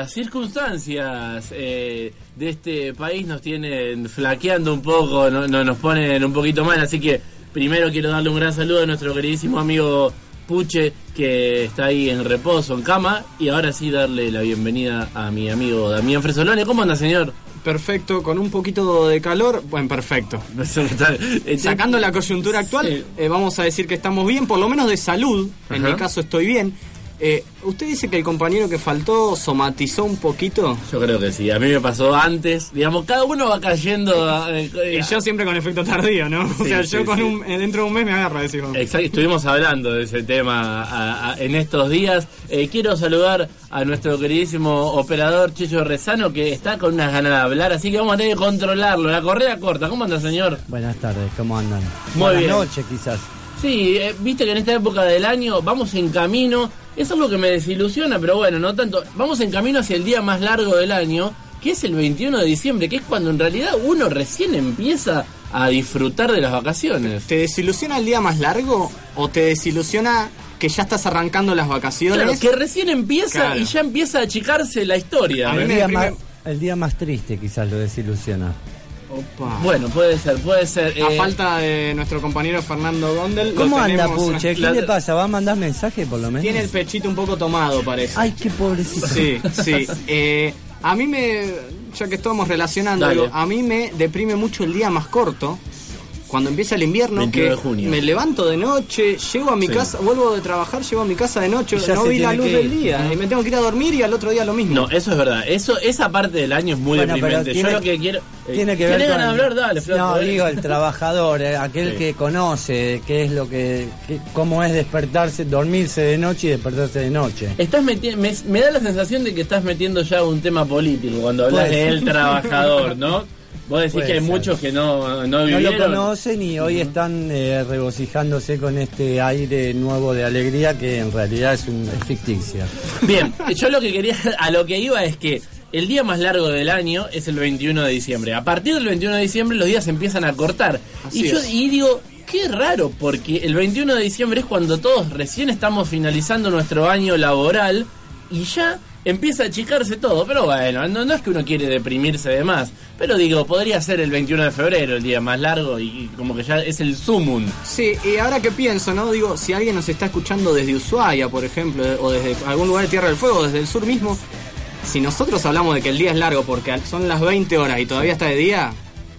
Las circunstancias eh, de este país nos tienen flaqueando un poco, no, no- nos ponen un poquito mal, así que primero quiero darle un gran saludo a nuestro queridísimo amigo Puche, que está ahí en reposo, en cama, y ahora sí darle la bienvenida a mi amigo Damián Fresolone. ¿Cómo anda, señor? Perfecto, con un poquito de calor, bueno, perfecto. Sacando la coyuntura actual, Sí. eh, vamos a decir que estamos bien, por lo menos de salud. En Ajá. mi caso estoy bien. Eh, ¿Usted dice que el compañero que faltó somatizó un poquito? Yo creo que sí, a mí me pasó antes, digamos, cada uno va cayendo... a- eh, Y yo siempre con efecto tardío, ¿no? o sea, sí, yo con sí. un, eh, dentro de un mes me agarra, decimos. Exacto, estuvimos hablando de ese tema a- a- en estos días. Eh, quiero saludar a nuestro queridísimo operador Chicho Rezano que está con unas ganas de hablar, así que vamos a tener que controlarlo. La correa corta, ¿cómo anda, señor? Buenas tardes, ¿cómo andan? Muy Buenas bien. noches, quizás. Sí, eh, viste que en esta época del año vamos en camino, eso es lo que me desilusiona, pero bueno, no tanto. Vamos en camino hacia el día más largo del año, que es el 21 de diciembre, que es cuando en realidad uno recién empieza a disfrutar de las vacaciones. ¿Te desilusiona el día más largo o te desilusiona que ya estás arrancando las vacaciones? Claro, que recién empieza Claro. y ya empieza a achicarse la historia. A mí El día, más, el día más triste quizás lo desilusiona. Opa. Bueno, puede ser, puede ser. A eh, falta de nuestro compañero Fernando Gondel. ¿Cómo anda, Puche? ¿Qué la- le pasa? ¿Va a mandar mensaje por lo menos? Tiene el pechito un poco tomado, parece. Ay, qué pobrecito. Sí, sí. Eh, a mí me, ya que estamos relacionando, a mí me deprime mucho el día más corto. Cuando empieza el invierno, 21 que me levanto de noche, llego a mi Sí. casa, vuelvo de trabajar, llego a mi casa de noche, no vi la luz que del día y me tengo que ir a dormir y al otro día lo mismo. No, eso es verdad. Eso, esa parte del año es muy Bueno, deprimente. tiene- Yo lo que quiero. eh, Tiene que ver ¿tenés con... hablar? Dale, Flor, No, digo, el trabajador, eh, aquel Sí. que conoce qué es lo que... qué- cómo es despertarse, dormirse de noche y despertarse de noche. Estás meti- me, me da la sensación de que estás metiendo ya un tema político cuando hablas Puede de ser. el trabajador, ¿no? Vos decís Puede que hay ser. muchos que no, no No lo vivieron. conocen y hoy están eh, regocijándose con este aire nuevo de alegría que en realidad es, un, es ficticia. Bien, yo lo que quería, a lo que iba es que el día más largo del año es el 21 de diciembre. A partir del 21 de diciembre los días se empiezan a cortar. Así y yo es. y digo, qué raro, porque el 21 de diciembre es cuando todos recién estamos finalizando nuestro año laboral y ya empieza a achicarse todo. Pero bueno, no, es que uno quiere deprimirse de más. Pero digo, podría ser el 21 de febrero el día más largo y, como que ya es el sumum. Sí, y ahora que pienso, ¿no? Digo, si alguien nos está escuchando desde Ushuaia, por ejemplo, o desde algún lugar de Tierra del Fuego, desde el sur mismo, si nosotros hablamos de que el día es largo porque son las 20 horas y todavía está de día,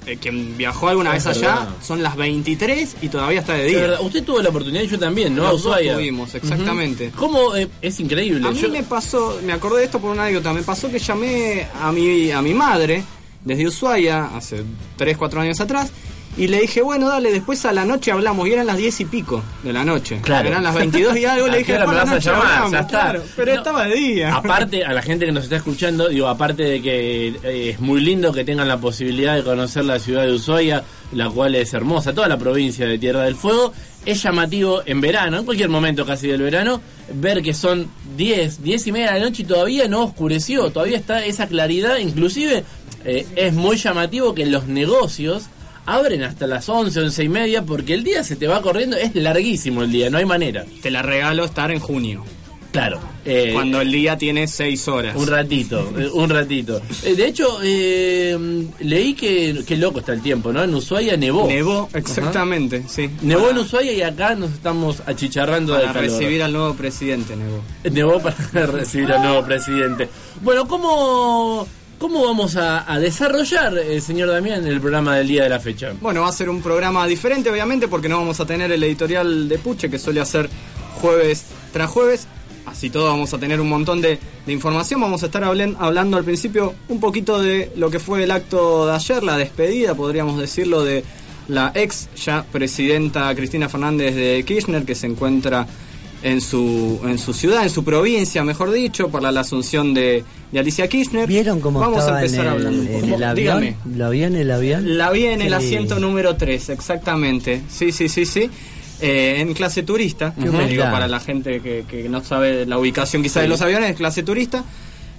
eh, quien viajó alguna Es vez allá, son las 23 y todavía está de día. usted tuvo la oportunidad y yo también, ¿no? Los dos tuvimos, exactamente. Ujú. ¿Cómo? eh, es increíble. A mí Yo- me pasó, me acordé de esto por una anécdota, me pasó que llamé a mi, a mi madre desde Ushuaia hace 3, 4 años atrás y le dije, bueno, dale, después a la noche hablamos y eran las 10 y pico de la noche. Claro. Eran las 22 y algo, ¿A le dije, me "Después a la vas a llamar? hablamos", Ya está. claro, pero No, estaba de día. Aparte, a la gente que nos está escuchando, digo, aparte de que eh, es muy lindo que tengan la posibilidad de conocer la ciudad de Ushuaia, la cual es hermosa, toda la provincia de Tierra del Fuego, es llamativo en verano, en cualquier momento casi del verano, ver que son 10, 10 y media de la noche y todavía no oscureció, todavía está esa claridad, inclusive eh, es muy llamativo que los negocios abren hasta las 11, 11 y media porque el día se te va corriendo, es larguísimo el día, no hay manera. Te la regalo estar en junio, Claro. eh, cuando el día tiene 6 horas. Un ratito, eh, un ratito. Eh, de hecho, eh, leí que, qué loco está el tiempo, ¿no? En Ushuaia nevó. Nevó, exactamente, sí. Nevó en Ushuaia y acá nos estamos achicharrando de Para calor. recibir al nuevo presidente, Nevó. Nevó para recibir al nuevo presidente. Bueno, ¿cómo, cómo vamos a, desarrollar, eh, señor Damián, el programa del día de la fecha? Bueno, va a ser un programa diferente, obviamente, porque no vamos a tener el editorial de Puche, que suele hacer jueves tras jueves. Así todo, vamos a tener un montón de, información. Vamos a estar hablando al principio un poquito de lo que fue el acto de ayer, la despedida, podríamos decirlo, de la ex ya presidenta Cristina Fernández de Kirchner, que se encuentra en su, en su ciudad, en su provincia, mejor dicho, para la asunción de, de Alicia Kirchner. ¿Vieron cómo Vamos estaba a empezar en el, hablando en el avión? Dígame. ¿La vi en el avión? La vi en el asiento número 3, exactamente. Sí, sí, sí, sí. Eh, en clase turista, digo para la gente que, que no sabe la ubicación quizá de los aviones, clase turista.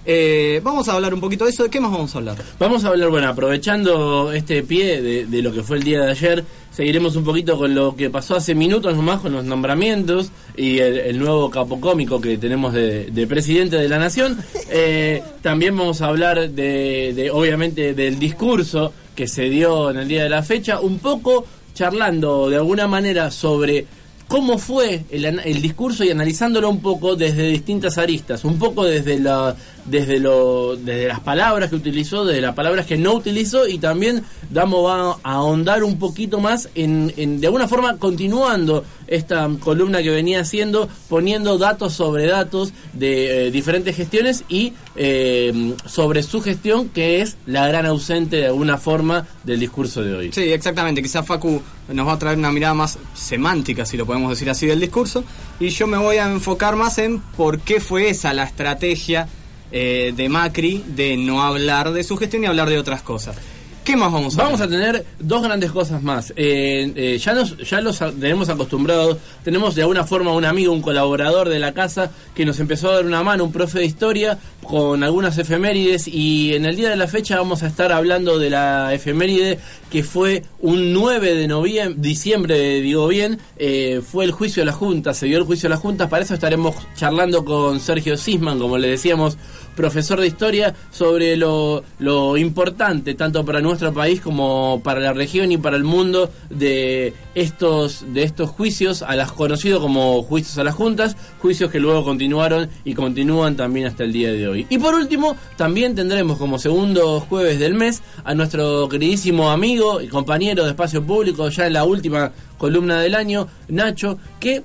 Eh, vamos a hablar un poquito de eso. ¿De qué más vamos a hablar? Vamos a hablar, bueno, aprovechando este pie de, de lo que fue el día de ayer, seguiremos un poquito con lo que pasó hace minutos nomás con los nombramientos y el, el nuevo capo cómico que tenemos de, de presidente de la nación. Eh, también vamos a hablar de, de, obviamente, del discurso que se dio en el día de la fecha, un poco charlando de alguna manera sobre cómo fue el, el discurso y analizándolo un poco desde distintas aristas, un poco desde la desde lo desde las palabras que utilizó, desde las palabras que no utilizó y también vamos a, a ahondar un poquito más en, en de alguna forma continuando esta columna que venía haciendo, poniendo datos sobre datos de eh, diferentes gestiones y eh, sobre su gestión que es la gran ausente de alguna forma del discurso de hoy. Sí, exactamente. Quizás Facu nos va a traer una mirada más semántica, si lo podemos decir así, del discurso. Y yo me voy a enfocar más en por qué fue esa la estrategia eh, de Macri de no hablar de su gestión y hablar de otras cosas. ¿Qué más vamos a Vamos a tener dos grandes cosas más. Eh, eh, ya nos ya los tenemos acostumbrados. Tenemos de alguna forma un amigo, un colaborador de la casa que nos empezó a dar una mano, un profe de historia con algunas efemérides y en el día de la fecha vamos a estar hablando de la efeméride que fue un 9 de noviembre, diciembre, digo bien, eh, fue el juicio de la Junta, se dio el juicio de la Junta, para eso estaremos charlando con Sergio Sisman, como le decíamos, profesor de historia, sobre lo, lo importante, tanto para nuestro país como para la región y para el mundo, de estos, de estos juicios, a las conocidos como juicios a las juntas, juicios que luego continuaron y continúan también hasta el día de hoy. Y por último, también tendremos como segundo jueves del mes a nuestro queridísimo amigo y compañero de espacio público, ya en la última columna del año, Nacho, que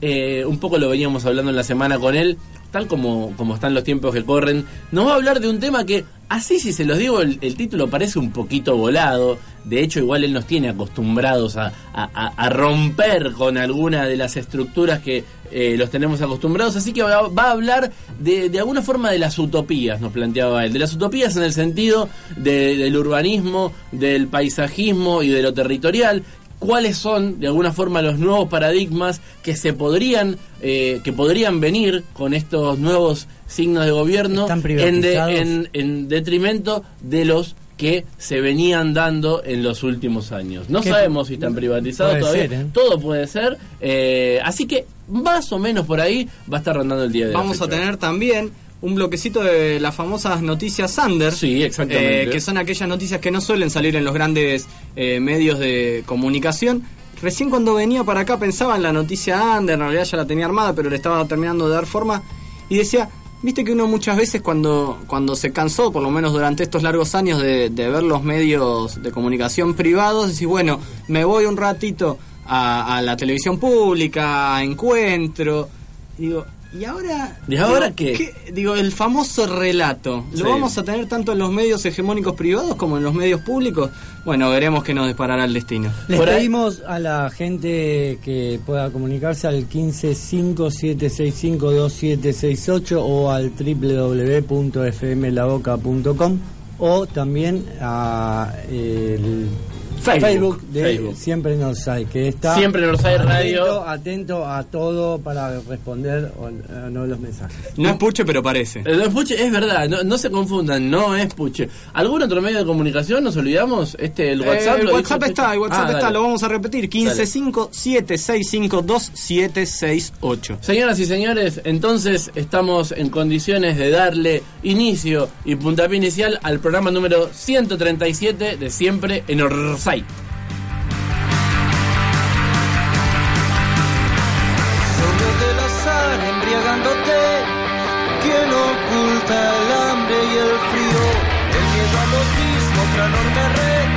eh, un poco lo veníamos hablando en la semana con él, tal como, como están los tiempos que corren, nos va a hablar de un tema que, así si se los digo, el, título parece un poquito volado, de hecho igual él nos tiene acostumbrados a- a romper con alguna de las estructuras que eh, los tenemos acostumbrados, así que va, va a hablar de, de alguna forma de las utopías, nos planteaba él, de las utopías en el sentido de- del urbanismo, del paisajismo y de lo territorial, cuáles son de alguna forma los nuevos paradigmas que se podrían eh, que podrían venir con estos nuevos signos de gobierno ¿Están en, de- en- en detrimento de los que se venían dando en los últimos años. No ¿Qué? sabemos si están privatizados todavía. ser, ¿eh? Todo puede ser. eh, así que más o menos por ahí va a estar rondando el día de la Vamos a fecha. tener también un bloquecito de las famosas noticias Sander. Sí, exactamente. eh, que son aquellas noticias que no suelen salir en los grandes eh, medios de comunicación. Recién cuando venía para acá pensaba en la noticia Under, en realidad ya la tenía armada, pero le estaba terminando de dar forma. Y decía, viste que uno muchas veces cuando, cuando se cansó, por lo menos durante estos largos años de, de ver los medios de comunicación privados, decís, bueno, me voy un ratito a, a la televisión pública, a encuentro. Digo, ¿y ahora? ¿Y ahora Digo, qué? Digo, el famoso relato. ¿Lo Sí. vamos a tener tanto en los medios hegemónicos privados como en los medios públicos? Bueno, veremos qué nos disparará el destino. Les Por ahí- pedimos a la gente que pueda comunicarse al 1557652768 o al www.fmlaboca.com o también a el Facebook. Facebook, de Facebook. Siempre nos hay, que está Siempre Nos Hay atento- Radio. Atento a todo para responder o o no los mensajes. No es puche, pero parece. Eh, no es Puche, es verdad, no, no se confundan, no es Puche. ¿Algún otro medio de comunicación nos olvidamos? Este, el WhatsApp. Eh, el lo WhatsApp está, el? WhatsApp Ah, está, dale. lo vamos a repetir. 1557652768. Señoras y señores, entonces estamos en condiciones de darle inicio y puntapié inicial al programa número 137 de Siempre en Orsay. Sobre del azar embriagándote, quien oculta el hambre y el frío, el miedo a los mismos, otra enorme red,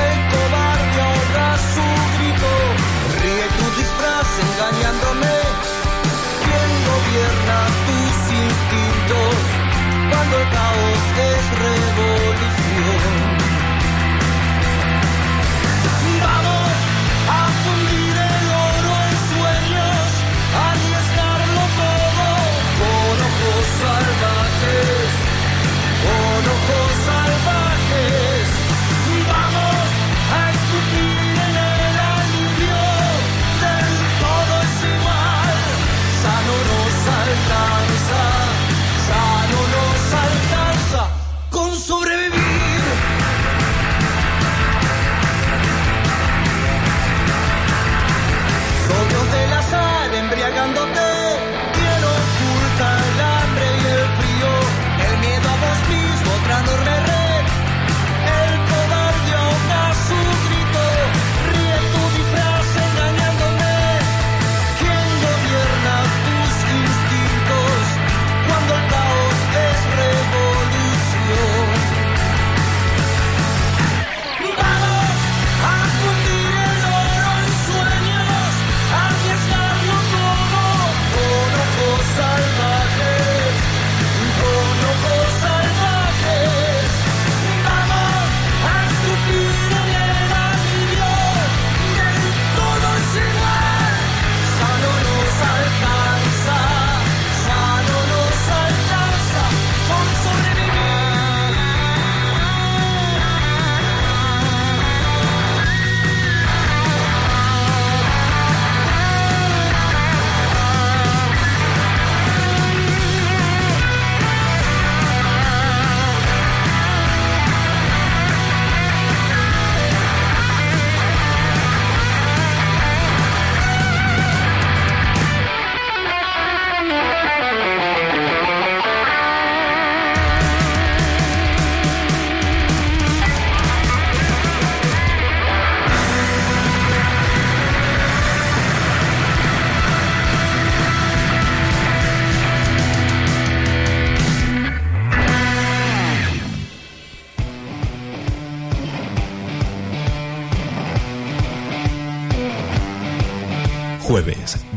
el cobarde ahoga su grito, ríe tu disfraz engañándome, quien gobierna tus instintos, cuando el caos es revolución.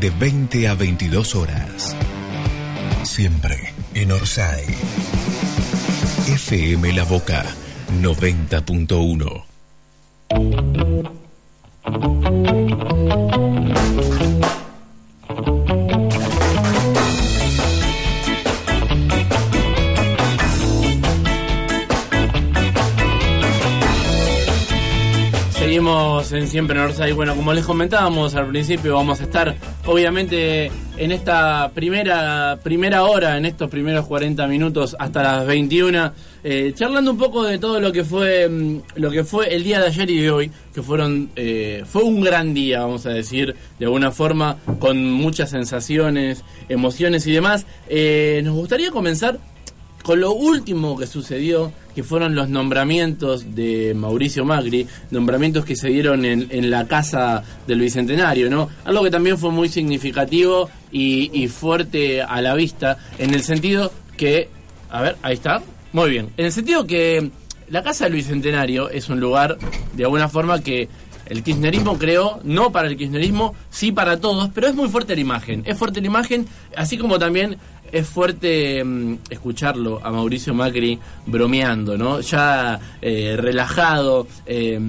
De 20 a 22 horas. Siempre en Orsay. FM La Boca 90.1. Seguimos en Siempre Norsa y bueno, como les comentábamos al principio, vamos a estar obviamente en esta primera primera hora, en estos primeros 40 minutos hasta las 21, eh, charlando un poco de todo lo que fue mm, lo que fue el día de ayer y de hoy, que fueron eh, fue un gran día, vamos a decir, de alguna forma, con muchas sensaciones, emociones y demás. Eh, nos gustaría comenzar con lo último que sucedió, que fueron los nombramientos de Mauricio Macri, nombramientos que se dieron en, en la casa del Bicentenario, ¿no? Algo que también fue muy significativo y, y fuerte a la vista, en el sentido que, a ver, ahí está, muy bien, en el sentido que la casa del Bicentenario es un lugar, de alguna forma, que el kirchnerismo creó, no para el kirchnerismo, sí para todos, pero es muy fuerte la imagen. Es fuerte la imagen, así como también es fuerte mm, escucharlo a Mauricio Macri bromeando, ¿no? Ya eh, relajado, eh,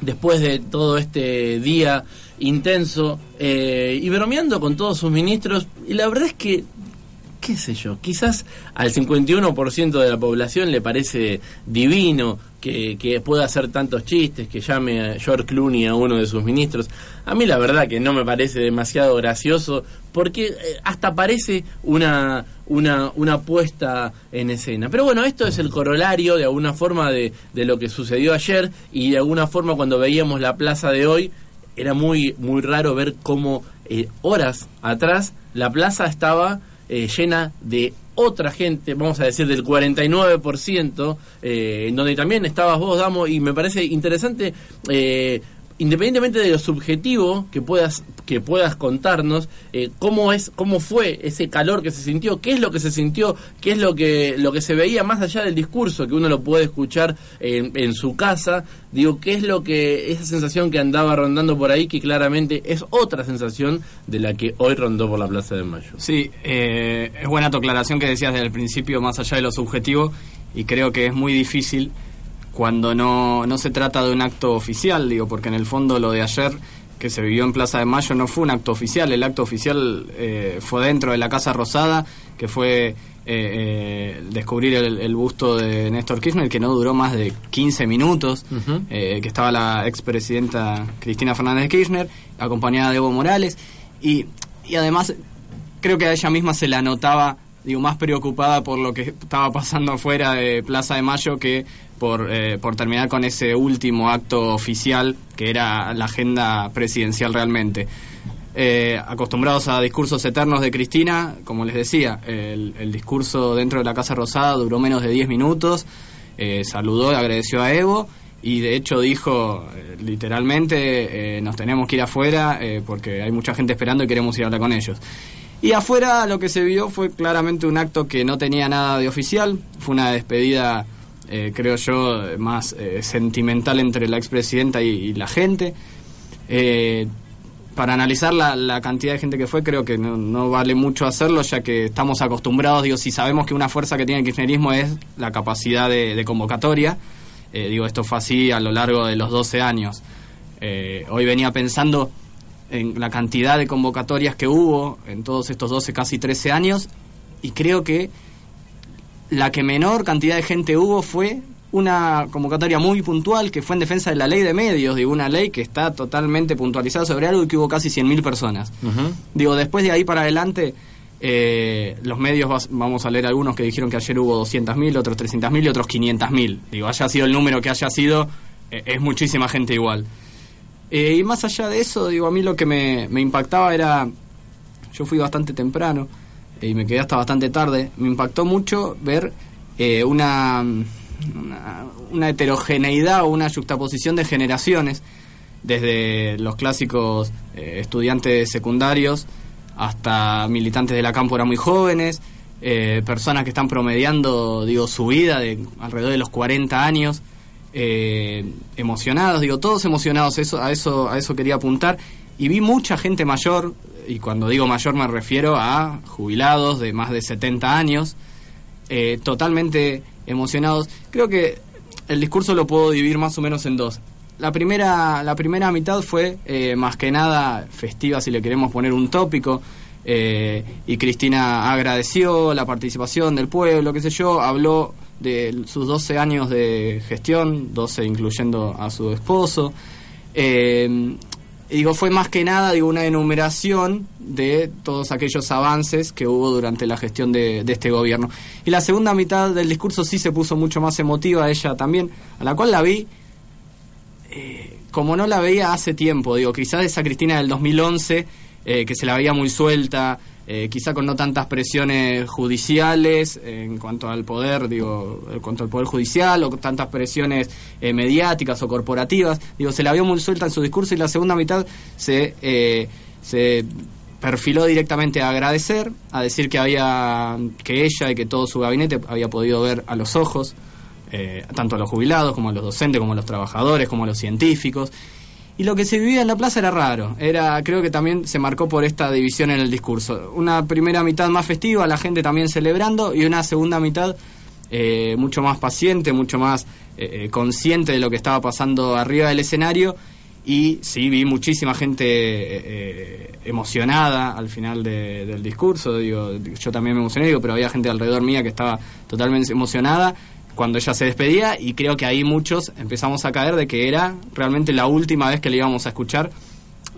después de todo este día intenso, eh, y bromeando con todos sus ministros, y la verdad es que qué sé yo, quizás al 51% de la población le parece divino que, pueda hacer tantos chistes, que llame a George Clooney a uno de sus ministros. A mí la verdad que no me parece demasiado gracioso, porque eh, hasta parece una, una, una puesta en escena. Pero bueno, esto es el corolario de alguna forma de, de lo que sucedió ayer y de alguna forma cuando veíamos la plaza de hoy, era muy, muy raro ver cómo eh, horas atrás la plaza estaba eh, llena de otra gente, vamos a decir del 49%, eh, en donde también estabas vos, Damo, y me parece interesante, eh, independientemente de lo subjetivo que puedas que puedas contarnos, eh, cómo es cómo fue ese calor que se sintió, qué es lo que se sintió, qué es lo que lo que se veía más allá del discurso que uno lo puede escuchar en, en su casa, digo, qué es lo que esa sensación que andaba rondando por ahí que claramente es otra sensación de la que hoy rondó por la Plaza de Mayo. Sí, eh, es buena tu aclaración que decías desde el principio, más allá de lo subjetivo, y creo que es muy difícil cuando no, no se trata de un acto oficial, digo, porque en el fondo lo de ayer que se vivió en Plaza de Mayo no fue un acto oficial, el acto oficial eh, fue dentro de la Casa Rosada, que fue eh, eh, descubrir el, el, busto de Néstor Kirchner, que no duró más de 15 minutos, uh -huh. que estaba la expresidenta Cristina Fernández de Kirchner, acompañada de Evo Morales, y, y además creo que a ella misma se la notaba digo, más preocupada por lo que estaba pasando afuera de Plaza de Mayo que por, eh, por terminar con ese último acto oficial que era la agenda presidencial realmente. Eh, acostumbrados a discursos eternos de Cristina, como les decía, el, el discurso dentro de la Casa Rosada duró menos de 10 minutos, eh, saludó y agradeció a Evo y de hecho dijo eh, literalmente nos tenemos que ir afuera porque hay mucha gente esperando y queremos ir a hablar con ellos. Y afuera lo que se vio fue claramente un acto que no tenía nada de oficial, fue una despedida, eh, creo yo, más eh, sentimental entre la expresidenta y, y la gente. Eh, para analizar la, la, cantidad de gente que fue, creo que no, no, vale mucho hacerlo, ya que estamos acostumbrados, digo, si sabemos que una fuerza que tiene el kirchnerismo es la capacidad de, convocatoria, digo, esto fue así a lo largo de los 12 años. hoy venía pensando en la cantidad de convocatorias que hubo en todos estos 12, casi 13 años, y creo que la que menor cantidad de gente hubo fue una convocatoria muy puntual que fue en defensa de la ley de medios, digo, una ley que está totalmente puntualizada sobre algo y que hubo casi 100.000 personas. Uh -huh. Digo, después de ahí para adelante, eh, los medios, vamos a leer algunos que dijeron que ayer hubo 200.000, otros 300.000 y otros 500.000. Digo, haya sido el número que haya sido, eh, es muchísima gente igual. Eh, y más allá de eso, digo, a mí lo que me, me impactaba era, yo fui bastante temprano y me quedé hasta bastante tarde, me impactó mucho ver eh, una, una, heterogeneidad o una juxtaposición de generaciones, desde los clásicos eh, estudiantes secundarios hasta militantes de la cámpora muy jóvenes, eh, personas que están promediando, digo, su vida de alrededor de los 40 años, eh, emocionados, digo, todos emocionados, eso, a eso, a eso quería apuntar. Y vi mucha gente mayor, y cuando digo mayor me refiero a jubilados de más de 70 años, eh, totalmente emocionados. Creo que el discurso lo puedo dividir más o menos en dos. La primera, la primera mitad fue eh, más que nada festiva, si le queremos poner un tópico. eh, y Cristina agradeció la participación del pueblo, qué sé yo, habló de sus 12 años de gestión, 12 incluyendo a su esposo. Eh, digo, fue más que nada digo, una enumeración de todos aquellos avances que hubo durante la gestión de, de este gobierno. Y la segunda mitad del discurso sí se puso mucho más emotiva, ella también, a la cual la vi eh, como no la veía hace tiempo, digo, quizás esa Cristina del 2011, eh, que se la veía muy suelta, eh, quizá con no tantas presiones judiciales en cuanto al poder, digo, en cuanto al poder judicial, o tantas presiones eh, mediáticas o corporativas, digo, se la vio muy suelta en su discurso y la segunda mitad se, eh, se perfiló directamente a agradecer, a decir que había, que ella y que todo su gabinete había podido ver a los ojos, eh, tanto a los jubilados como a los docentes, como a los trabajadores, como a los científicos. Y lo que se vivía en la plaza era raro. Era, creo que también se marcó por esta división en el discurso. Una primera mitad más festiva, la gente también celebrando, y una segunda mitad eh, mucho más paciente, mucho más eh, eh, consciente de lo que estaba pasando arriba del escenario. Y sí, vi muchísima gente eh, eh, emocionada al final de- del discurso. Digo, yo también me emocioné, digo, pero había gente alrededor mía que estaba totalmente emocionada cuando ella se despedía y creo que ahí muchos empezamos a caer de que era realmente la última vez que le íbamos a escuchar,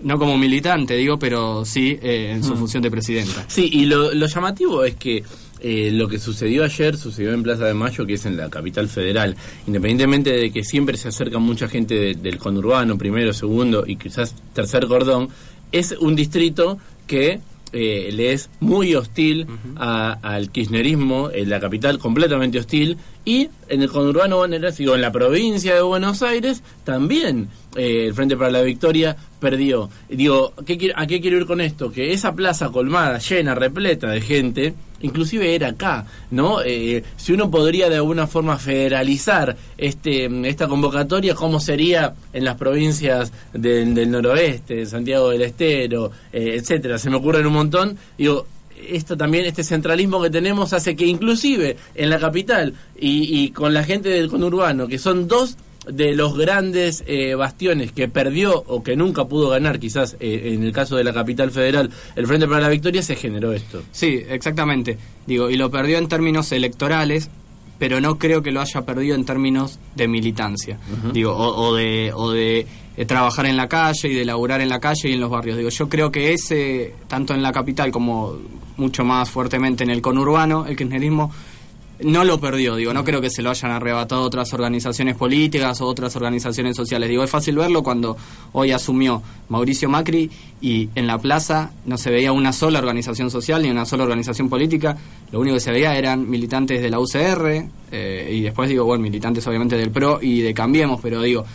no como militante, digo, pero sí eh, en su función de presidenta. Sí, y lo, lo llamativo es que eh, lo que sucedió ayer sucedió en Plaza de Mayo, que es en la capital federal. Independientemente de que siempre se acerca mucha gente de- del conurbano, primero, segundo y quizás tercer cordón, es un distrito que eh, le es muy hostil a- al kirchnerismo, en la capital completamente hostil, y en el conurbano bonaerense, en la provincia de Buenos Aires, también eh, el Frente para la Victoria perdió. Digo, ¿qué ¿a qué quiero ir con esto? Que esa plaza colmada, llena, repleta de gente, inclusive era acá, ¿no? Eh, si uno podría de alguna forma federalizar este esta convocatoria, ¿cómo sería en las provincias del, del noroeste, Santiago del Estero, eh, etcétera? Se me ocurren un montón. Digo, esto también, este centralismo que tenemos hace que inclusive en la capital y, y con la gente del conurbano, que son dos de los grandes eh, bastiones que perdió o que nunca pudo ganar, quizás eh, en el caso de la capital federal, el Frente para la Victoria, se generó esto. Sí, exactamente. Digo, y lo perdió en términos electorales, pero no creo que lo haya perdido en términos de militancia. Digo, o, o de, o de eh, trabajar en la calle y de laburar en la calle y en los barrios. Digo, yo creo que ese, tanto en la capital como mucho más fuertemente en el conurbano, el kirchnerismo no lo perdió, digo, no creo que se lo hayan arrebatado otras organizaciones políticas o otras organizaciones sociales. Digo, es fácil verlo cuando hoy asumió Mauricio Macri y en la plaza no se veía una sola organización social ni una sola organización política, lo único que se veía eran militantes de la UCR eh, y después digo, bueno, militantes obviamente del PRO y de Cambiemos, pero digo,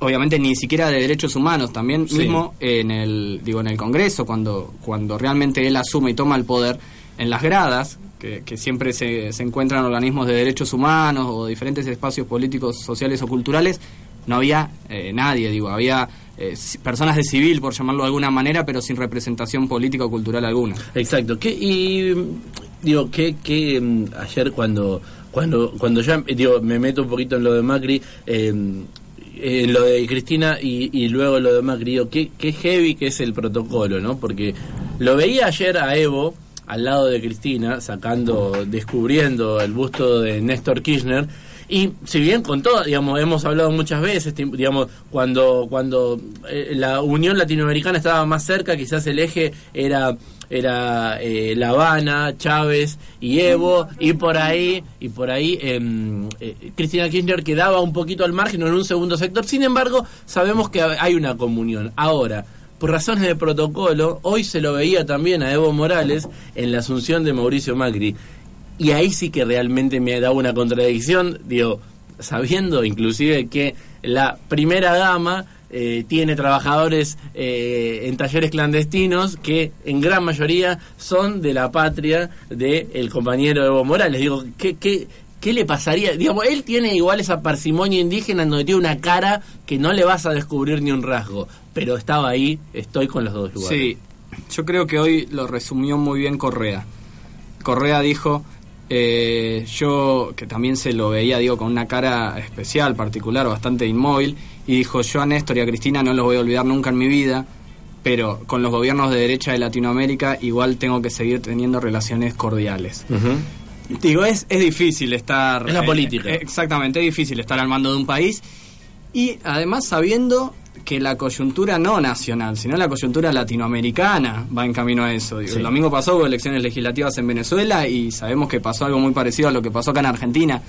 obviamente ni siquiera de derechos humanos, también Sí. mismo en el digo en el Congreso cuando cuando realmente él asume y toma el poder en las gradas que, que siempre se, se encuentran organismos de derechos humanos o diferentes espacios políticos, sociales o culturales, no había eh, nadie, digo, había eh, personas de civil, por llamarlo de alguna manera, pero sin representación política o cultural alguna. Exacto. ¿Qué, y digo, que, que mm, ayer cuando cuando cuando ya digo, me meto un poquito en lo de Macri, eh, en lo de Cristina y, y luego lo de Macri, digo, qué, qué heavy que es el protocolo, ¿no? Porque lo veía ayer a Evo al lado de Cristina, sacando, descubriendo el busto de Néstor Kirchner, y si bien con todo, digamos, hemos hablado muchas veces, digamos, cuando cuando eh, la Unión Latinoamericana estaba más cerca, quizás el eje era era eh, La Habana, Chávez y Evo, y por ahí y por ahí em, eh, Cristina Kirchner quedaba un poquito al margen en un segundo sector. Sin embargo, sabemos que hay una comunión. Ahora, por razones de protocolo, hoy se lo veía también a Evo Morales en la asunción de Mauricio Macri. Y ahí sí que realmente me da una contradicción, digo, sabiendo inclusive que la primera dama eh, tiene trabajadores eh, en talleres clandestinos que en gran mayoría son de la patria del compañero Evo Morales. Digo, ¿qué, qué, ¿Qué le pasaría? Digamos, él tiene igual esa parsimonia indígena en donde tiene una cara que no le vas a descubrir ni un rasgo. Pero estaba ahí, estoy con los dos lugares. Sí, yo creo que hoy lo resumió muy bien Correa. Correa dijo, eh, yo que también se lo veía, digo, con una cara especial, particular, bastante inmóvil, y dijo, yo a Néstor y a Cristina no los voy a olvidar nunca en mi vida, pero con los gobiernos de derecha de Latinoamérica igual tengo que seguir teniendo relaciones cordiales. Digo, es, es difícil estar... Es la eh, política. eh, exactamente, es difícil estar al mando de un país y además sabiendo que la coyuntura no nacional, sino la coyuntura latinoamericana va en camino a eso. Digo, Sí. El domingo pasó hubo elecciones legislativas en Venezuela y sabemos que pasó algo muy parecido a lo que pasó acá en Argentina.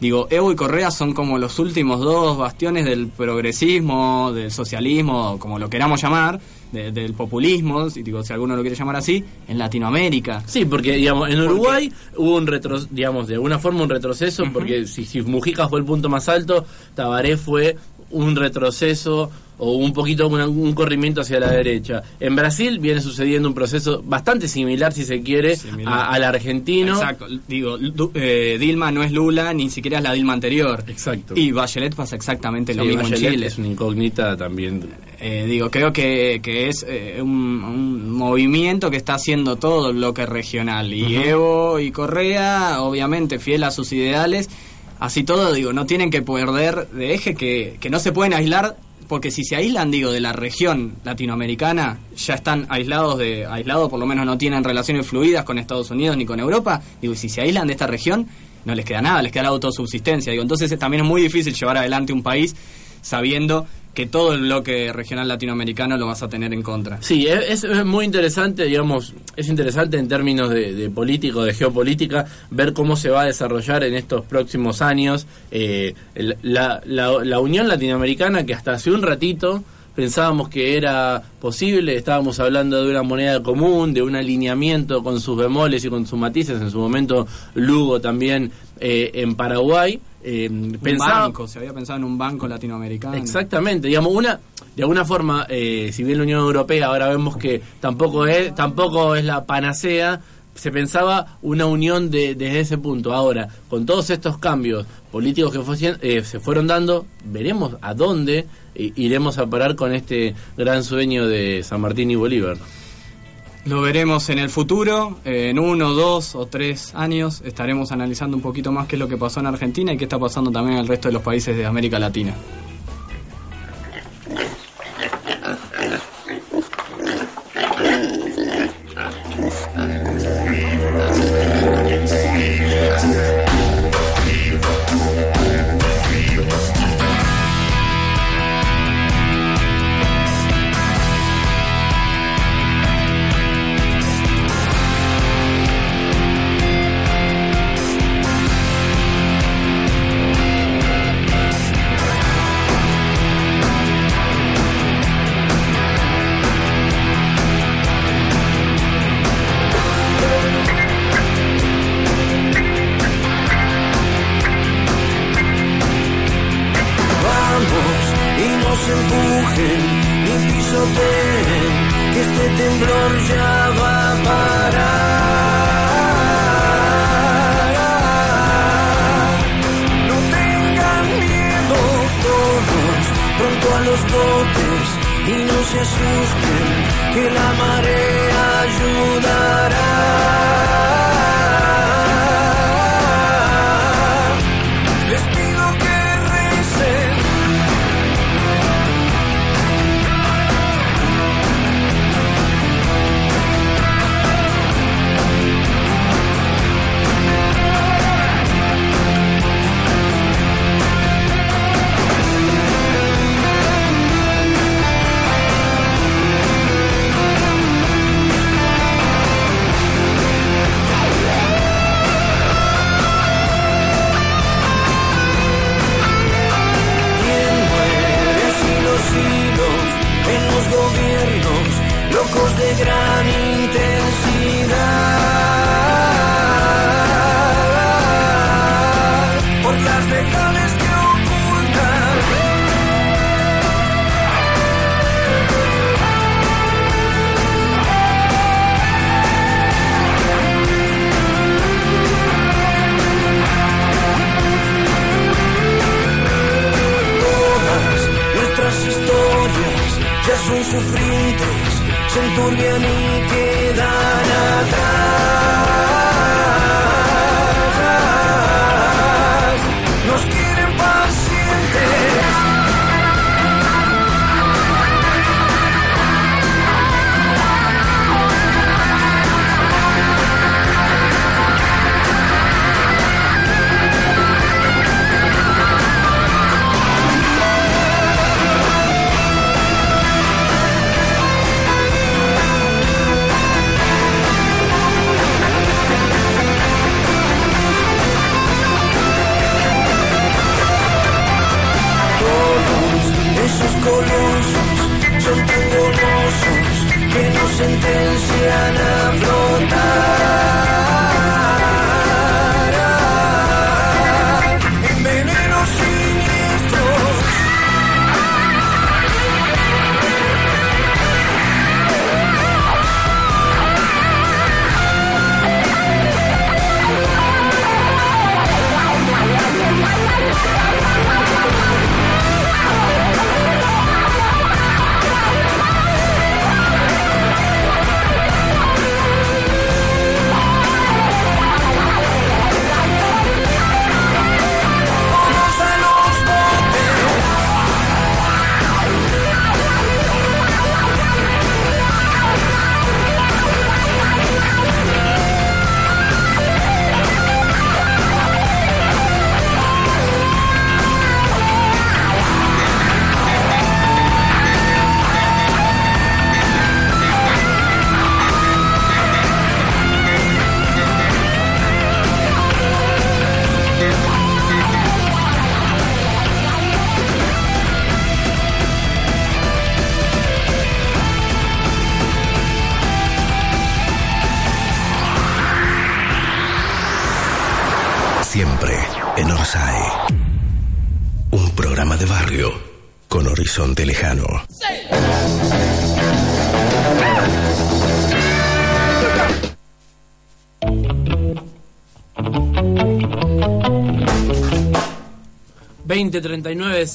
Digo, Evo y Correa son como los últimos dos bastiones del progresismo, del socialismo, como lo queramos llamar, de- del populismo, si, digo, si alguno lo quiere llamar así, en Latinoamérica. Sí, porque digamos en Uruguay hubo un retroceso, digamos, de alguna forma un retroceso, porque si, si Mujica fue el punto más alto, Tabaré fue un retroceso o un poquito una- un corrimiento hacia la derecha. En Brasil viene sucediendo un proceso bastante similar, si se quiere, a- al argentino. Exacto, digo, eh, Dilma no es Lula, ni siquiera es la Dilma anterior. Exacto. Y Bachelet pasa exactamente lo mismo Bachelet en Chile. es una incógnita también. Eh, digo, creo que, que es eh, un, un movimiento que está haciendo todo el bloque regional. Y Evo y Correa, obviamente, fiel a sus ideales. Así todo, digo, no tienen que perder de eje que, que no se pueden aislar, porque si se aíslan, digo, de la región latinoamericana, ya están aislados de, aislados, por lo menos no tienen relaciones fluidas con Estados Unidos ni con Europa. Digo, y si se aíslan de esta región, no les queda nada, les queda la autosubsistencia. Digo, entonces también es muy difícil llevar adelante un país sabiendo que todo el bloque regional latinoamericano lo vas a tener en contra. Sí, es, es muy interesante, digamos, es interesante en términos de, político, de geopolítica, ver cómo se va a desarrollar en estos próximos años eh, la, la- la Unión Latinoamericana que hasta hace un ratito pensábamos que era posible, estábamos hablando de una moneda común, de un alineamiento con sus bemoles y con sus matices, en su momento Lugo también eh, en Paraguay. Eh, pensaba- banco, se había pensado en un banco latinoamericano. Exactamente, digamos, una, de alguna forma, eh, si bien la Unión Europea ahora vemos que tampoco es, tampoco es la panacea, se pensaba una unión de, desde ese punto. Ahora, con todos estos cambios políticos que fue- eh, se fueron dando, veremos a dónde iremos a parar con este gran sueño de San Martín y Bolívar. Lo veremos en el futuro, en uno, dos o tres años estaremos analizando un poquito más qué es lo que pasó en Argentina y qué está pasando también en el resto de los países de América Latina.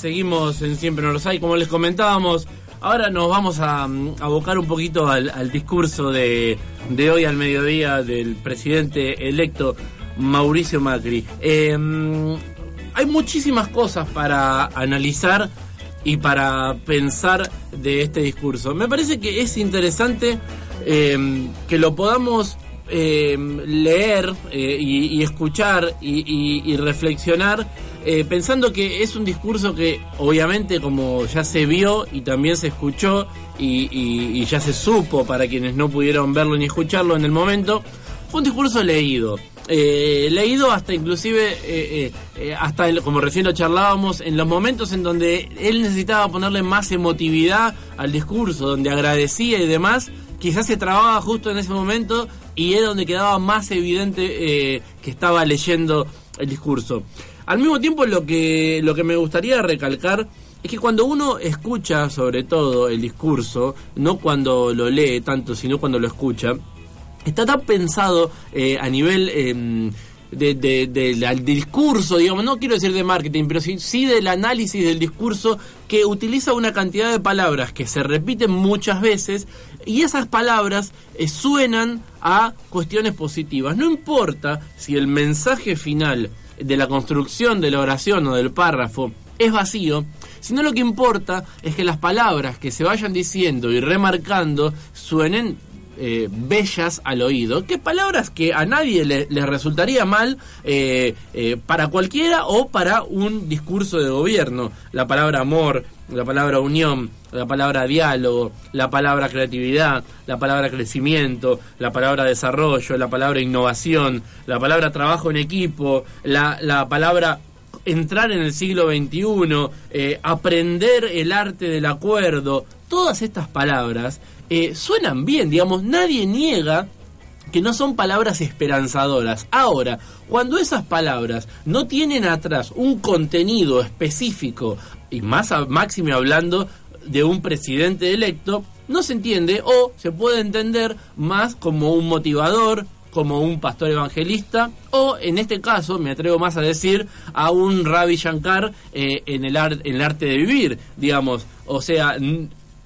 Seguimos en Siempre nos hay, como les comentábamos... ...ahora nos vamos a mm, abocar un poquito al, discurso de, hoy al mediodía... ...del presidente electo Mauricio Macri. Mm, hay muchísimas cosas para analizar y para pensar de este discurso. Me parece que es interesante eh, que lo podamos eh, leer eh, y, escuchar y, y- reflexionar eh, pensando que es un discurso que obviamente como ya se vio y también se escuchó y, ya se supo para quienes no pudieron verlo ni escucharlo en el momento, fue un discurso leído. Leído hasta inclusive, hasta el- como recién lo charlábamos, en los momentos en donde él necesitaba ponerle más emotividad al discurso, donde agradecía y demás, quizás se trababa justo en ese momento y era donde quedaba más evidente eh, que estaba leyendo el discurso. Al mismo tiempo lo que, lo que me gustaría recalcar es que cuando uno escucha sobre todo el discurso, no cuando lo lee tanto, sino cuando lo escucha, está tan pensado eh, a nivel eh, de, del discurso, digamos, no quiero decir de marketing, pero sí, sí del análisis del discurso que utiliza una cantidad de palabras que se repiten muchas veces y esas palabras eh, suenan a cuestiones positivas. No importa si el mensaje final de la construcción de la oración o del párrafo es vacío, sino lo que importa es que las palabras que se vayan diciendo y remarcando suenen eh, bellas al oído, que palabras que a nadie le, resultaría mal eh, eh, para cualquiera o para un discurso de gobierno. La palabra amor, la palabra unión, la palabra diálogo, la palabra creatividad, la palabra crecimiento, la palabra desarrollo, la palabra innovación, la palabra trabajo en equipo, la, la palabra entrar en el siglo XXI, aprender el arte del acuerdo, todas estas palabras eh, suenan bien, digamos, nadie niega que no son palabras esperanzadoras. Ahora, cuando esas palabras no tienen atrás un contenido específico, y más a, máxime hablando de un presidente electo, no se entiende o se puede entender más como un motivador, como un pastor evangelista, o en este caso, me atrevo más a decir, a un Ravi Shankar eh, en, el ar- en el arte de vivir, digamos. O sea,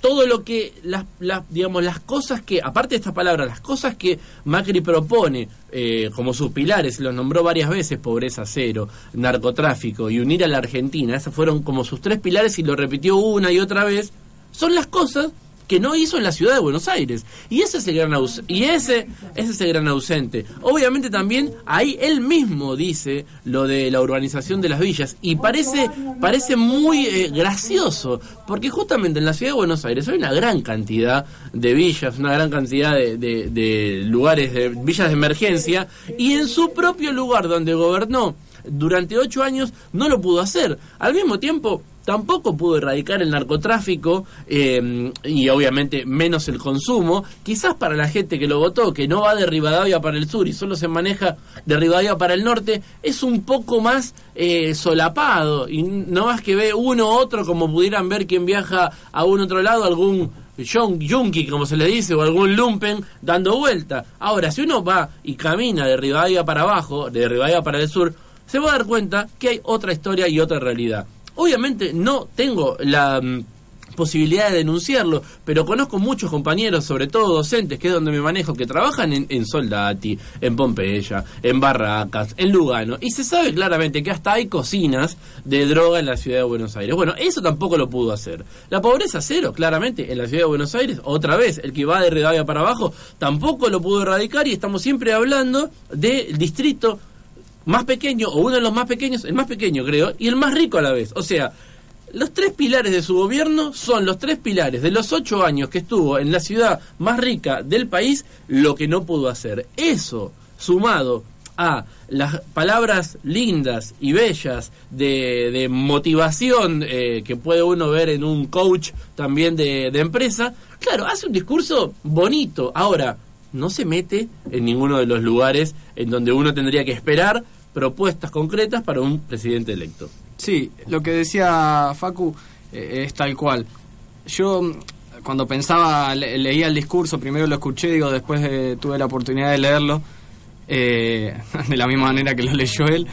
todo lo que, las, las, digamos, las cosas que, aparte de estas palabras, las cosas que Macri propone eh, como sus pilares, los nombró varias veces, pobreza cero, narcotráfico y unir a la Argentina, esos fueron como sus tres pilares y lo repitió una y otra vez, son las cosas que no hizo en la ciudad de Buenos Aires. Y ese es el gran y ese es el gran ausente. Obviamente también ahí él mismo dice lo de la urbanización de las villas y parece parece muy eh, gracioso, porque justamente en la ciudad de Buenos Aires hay una gran cantidad de villas, una gran cantidad de, de- de lugares de villas de emergencia y en su propio lugar donde gobernó durante ocho años no lo pudo hacer. Al mismo tiempo, tampoco pudo erradicar el narcotráfico eh, y obviamente menos el consumo. Quizás para la gente que lo votó, que no va de Rivadavia para el sur y solo se maneja de Rivadavia para el norte, es un poco más eh, solapado y no más que ve uno u otro como pudieran ver quien viaja a un otro lado, algún Junkie, como se le dice, o algún lumpen dando vuelta. Ahora, si uno va y camina de Rivadavia para abajo, de Rivadavia para el sur, se va a dar cuenta que hay otra historia y otra realidad. Obviamente no tengo la mm, posibilidad de denunciarlo, pero conozco muchos compañeros, sobre todo docentes, que es donde me manejo, que trabajan en, en Soldati, en Pompeya, en Barracas, en Lugano, y se sabe claramente que hasta hay cocinas de droga en la ciudad de Buenos Aires. Bueno, eso tampoco lo pudo hacer. La pobreza cero, claramente, en la ciudad de Buenos Aires, otra vez, el que va de Rivadavia para abajo, tampoco lo pudo erradicar y estamos siempre hablando del distrito más pequeño, o uno de los más pequeños, el más pequeño creo, y el más rico a la vez. O sea, los tres pilares de su gobierno son los tres pilares de los ocho años que estuvo en la ciudad más rica del país, lo que no pudo hacer. Eso, sumado a las palabras lindas y bellas de, motivación eh, que puede uno ver en un coach también de, de empresa, claro, hace un discurso bonito. Ahora, no se mete en ninguno de los lugares en donde uno tendría que esperar propuestas concretas para un presidente electo. Sí, lo que decía Facu eh, es tal cual. Yo mm, cuando pensaba, le- leía el discurso, primero lo escuché, digo, después eh, tuve la oportunidad de leerlo, eh, de la misma manera que lo leyó él.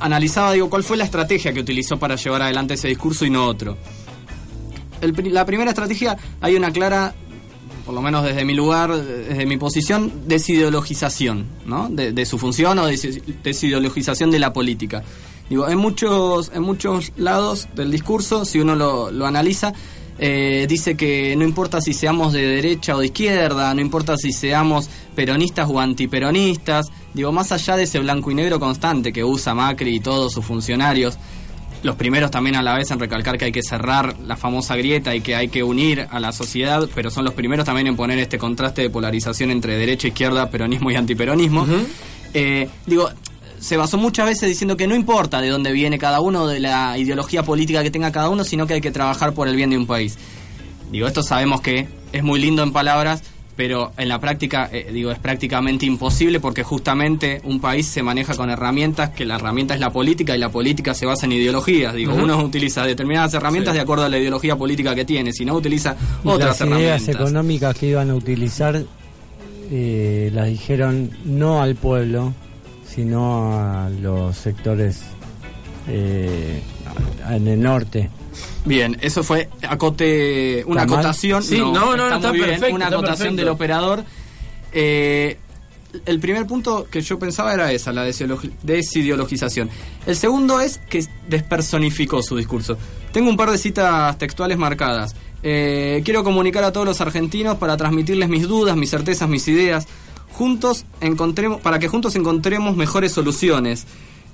analizaba, digo, cuál fue la estrategia que utilizó para llevar adelante ese discurso y no otro. La primera estrategia, hay una clara por lo menos desde mi lugar, desde mi posición, desideologización, ¿no? De, de su función o desi- desideologización de la política. Digo, en muchos, en muchos lados del discurso, si uno lo, lo analiza, eh, dice que no importa si seamos de derecha o de izquierda, no importa si seamos peronistas o antiperonistas, digo, más allá de ese blanco y negro constante que usa Macri y todos sus funcionarios, los primeros también a la vez en recalcar que hay que cerrar la famosa grieta y que hay que unir a la sociedad, pero son los primeros también en poner este contraste de polarización entre derecha, izquierda, peronismo y antiperonismo. Eh, digo, se basó muchas veces diciendo que no importa de dónde viene cada uno, de la ideología política que tenga cada uno, sino que hay que trabajar por el bien de un país. Digo, esto sabemos que es muy lindo en palabras, pero en la práctica, eh, digo, es prácticamente imposible porque justamente un país se maneja con herramientas, que la herramienta es la política y la política se basa en ideologías. Digo, uno utiliza determinadas herramientas Sí. de acuerdo a la ideología política que tiene, si no utiliza Y otras las ideas herramientas. económicas que iban a utilizar eh, las dijeron no al pueblo, sino a los sectores eh, en el norte. Bien, eso fue acote, una acotación. Sí, no, no, está muy bien, perfecto, Una está acotación perfecto. del operador. Eh, el primer punto que yo pensaba era esa, la desideologi- desideologización. El segundo es que despersonificó su discurso. Tengo un par de citas textuales marcadas. Eh, quiero comunicar a todos los argentinos para transmitirles mis dudas, mis certezas, mis ideas. Juntos encontremos, para que juntos encontremos mejores soluciones.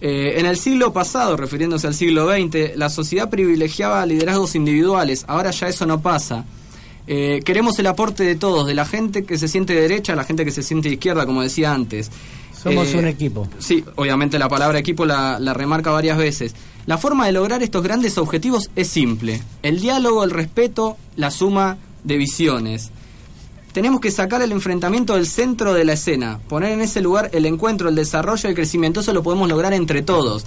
Eh, en el siglo pasado, refiriéndose al siglo XX, la sociedad privilegiaba liderazgos individuales. Ahora ya eso no pasa. Eh, queremos el aporte de todos, de la gente que se siente de derecha, la gente que se siente de izquierda, como decía antes. Somos Eh, un equipo. Sí, obviamente la palabra equipo la, la remarca varias veces. La forma de lograr estos grandes objetivos es simple. El diálogo, el respeto, la suma de visiones. Tenemos que sacar el enfrentamiento del centro de la escena, poner en ese lugar el encuentro, el desarrollo, el crecimiento. Eso lo podemos lograr entre todos.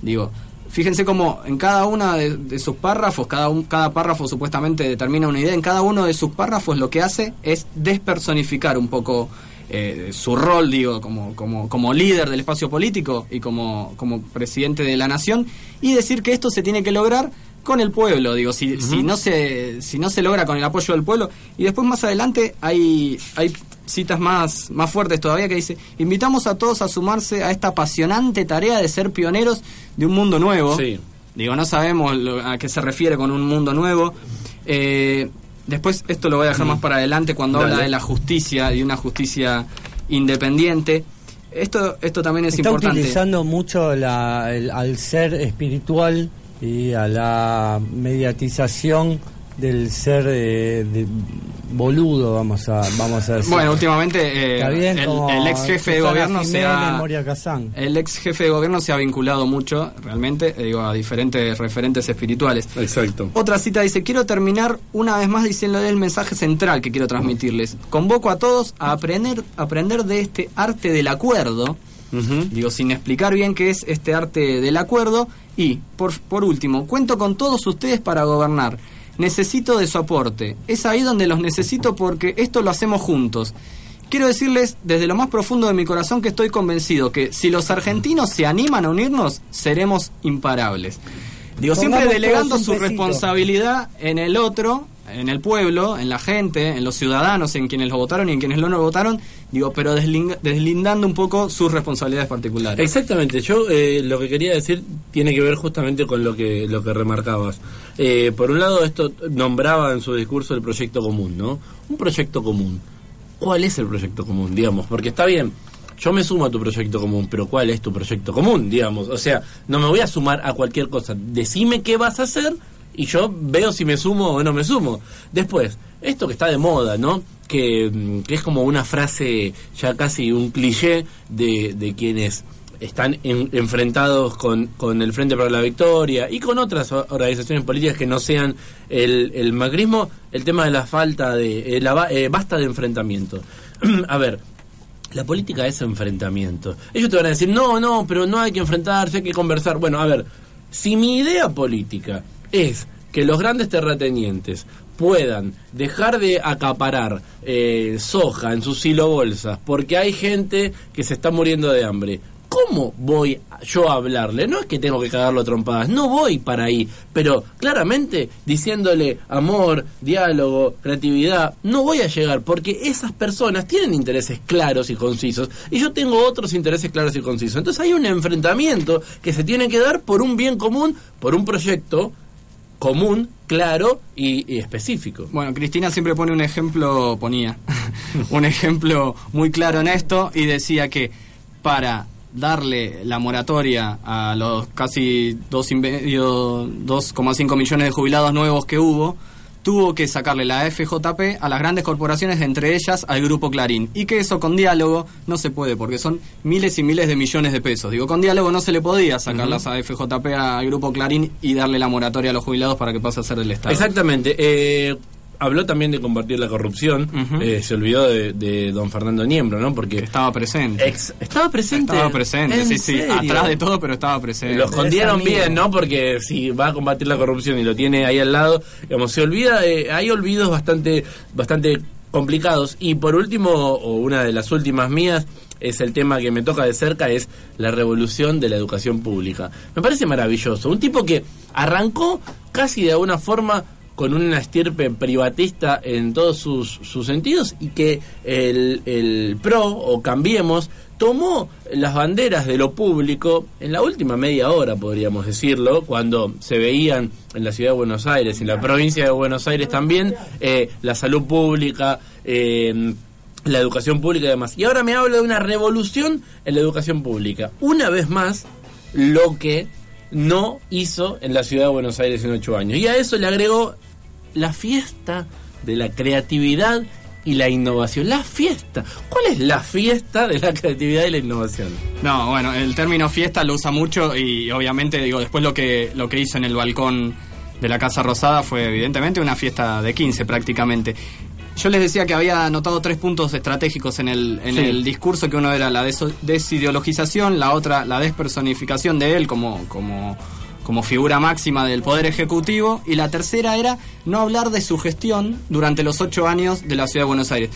Digo, fíjense cómo en cada de, de sus párrafos, cada, un- cada párrafo supuestamente determina una idea, en cada uno de sus párrafos lo que hace es despersonificar un poco eh, su rol, digo, como, como, como líder del espacio político y como, como presidente de la nación, y decir que esto se tiene que lograr con el pueblo, digo, si, si no se si no se logra con el apoyo del pueblo y después más adelante hay hay citas más más fuertes todavía que dice, "Invitamos a todos a sumarse a esta apasionante tarea de ser pioneros de un mundo nuevo." Sí. Digo, no sabemos lo- a qué se refiere con un mundo nuevo. Eh, después esto lo voy a dejar más para adelante cuando Dale. habla de la justicia y una justicia independiente. Esto, esto también es Está importante. utilizando mucho la- el- al ser espiritual y a la mediatización del ser eh, de- boludo, vamos a, vamos a decir. Bueno, últimamente eh, bien, el, ex jefe de gobierno se ha, el ex jefe de gobierno se ha vinculado mucho, realmente, eh, digo, a diferentes referentes espirituales. Exacto. Otra cita dice, quiero terminar una vez más diciéndole el mensaje central que quiero transmitirles. Convoco a todos a aprender, aprender de este arte del acuerdo, Ujú. digo, sin explicar bien qué es este arte del acuerdo. Y, por, por último, cuento con todos ustedes para gobernar. Necesito de su aporte. Es ahí donde los necesito porque esto lo hacemos juntos. Quiero decirles desde lo más profundo de mi corazón que estoy convencido que si los argentinos se animan a unirnos, seremos imparables. Digo, siempre delegando su responsabilidad en el otro, en el pueblo, en la gente, en los ciudadanos, en quienes lo votaron y en quienes no lo votaron, digo, pero deslindando un poco sus responsabilidades particulares. Exactamente, yo eh, lo que quería decir tiene que ver justamente con lo que lo que remarcabas. Eh, por un lado, esto nombraba en su discurso el proyecto común, ¿no? Un proyecto común. ¿Cuál es el proyecto común, digamos? Porque está bien, yo me sumo a tu proyecto común, pero ¿cuál es tu proyecto común, digamos? O sea, no me voy a sumar a cualquier cosa. Decime qué vas a hacer y yo veo si me sumo o no me sumo. Después, esto que está de moda, ¿no? Que, mm, que es como una frase, ya casi un cliché de, de quienes están en- enfrentados con, con el Frente para la Victoria y con otras organizaciones políticas que no sean el, el macrismo, el tema de la falta de... eh, la eh, basta de enfrentamiento. a ver, la política es enfrentamiento. Ellos te van a decir, no, no, pero no hay que enfrentarse, hay que conversar. Bueno, a ver, si mi idea política es que los grandes terratenientes puedan dejar de acaparar eh, soja en sus silobolsas porque hay gente que se está muriendo de hambre. ¿Cómo voy yo a hablarle? No es que tengo que cagarlo a trompadas, no voy para ahí, pero claramente diciéndole amor, diálogo, creatividad, no voy a llegar porque esas personas tienen intereses claros y concisos y yo tengo otros intereses claros y concisos. Entonces hay un enfrentamiento que se tiene que dar por un bien común, por un proyecto común, claro y, específico. Bueno, Cristina siempre pone un ejemplo, ponía un ejemplo muy claro en esto y decía que para darle la moratoria a los casi dos y medio, 2,5 millones de jubilados nuevos que hubo, tuvo que sacarle la FJP a las grandes corporaciones, entre ellas al Grupo Clarín. Y que eso con diálogo no se puede, porque son miles y miles de millones de pesos. Digo, con diálogo no se le podía sacar las AFJP al Grupo Clarín y darle la moratoria a los jubilados para que pase a ser del Estado. Exactamente. Eh, habló también de combatir la corrupción. Eh, se olvidó de, de don Fernando Niembro, ¿no? Porque Estaba presente. ex- estaba presente. Estaba presente, ¿En sí, sí. serio? Atrás de todo, pero estaba presente. Lo escondieron bien, ¿no? Porque si va a combatir la corrupción y lo tiene ahí al lado, digamos, se olvida, eh, hay olvidos bastante, bastante complicados. Y por último, o una de las últimas mías, es el tema que me toca de cerca, es la revolución de la educación pública. Me parece maravilloso. Un tipo que arrancó casi de alguna forma con una estirpe privatista en todos sus, sus sentidos y que el, el PRO o Cambiemos tomó las banderas de lo público en la última media hora, podríamos decirlo, cuando se veían en la ciudad de Buenos Aires en la provincia de Buenos Aires también eh, la salud pública, eh, la educación pública y demás. Y ahora me habla de una revolución en la educación pública. Una vez más, lo que no hizo en la ciudad de Buenos Aires en ocho años. Y a eso le agregó la fiesta de la creatividad y la innovación. La fiesta. ¿Cuál es la fiesta de la creatividad y la innovación? No, bueno, el término fiesta lo usa mucho y obviamente, digo, después lo que, lo que hizo en el balcón de la Casa Rosada fue evidentemente una fiesta de 15 prácticamente. Yo les decía que había anotado tres puntos estratégicos en el, en Sí. el discurso, que uno era la desideologización, la otra la despersonificación de él como, como, como figura máxima del Poder Ejecutivo, y la tercera era no hablar de su gestión durante los ocho años de la Ciudad de Buenos Aires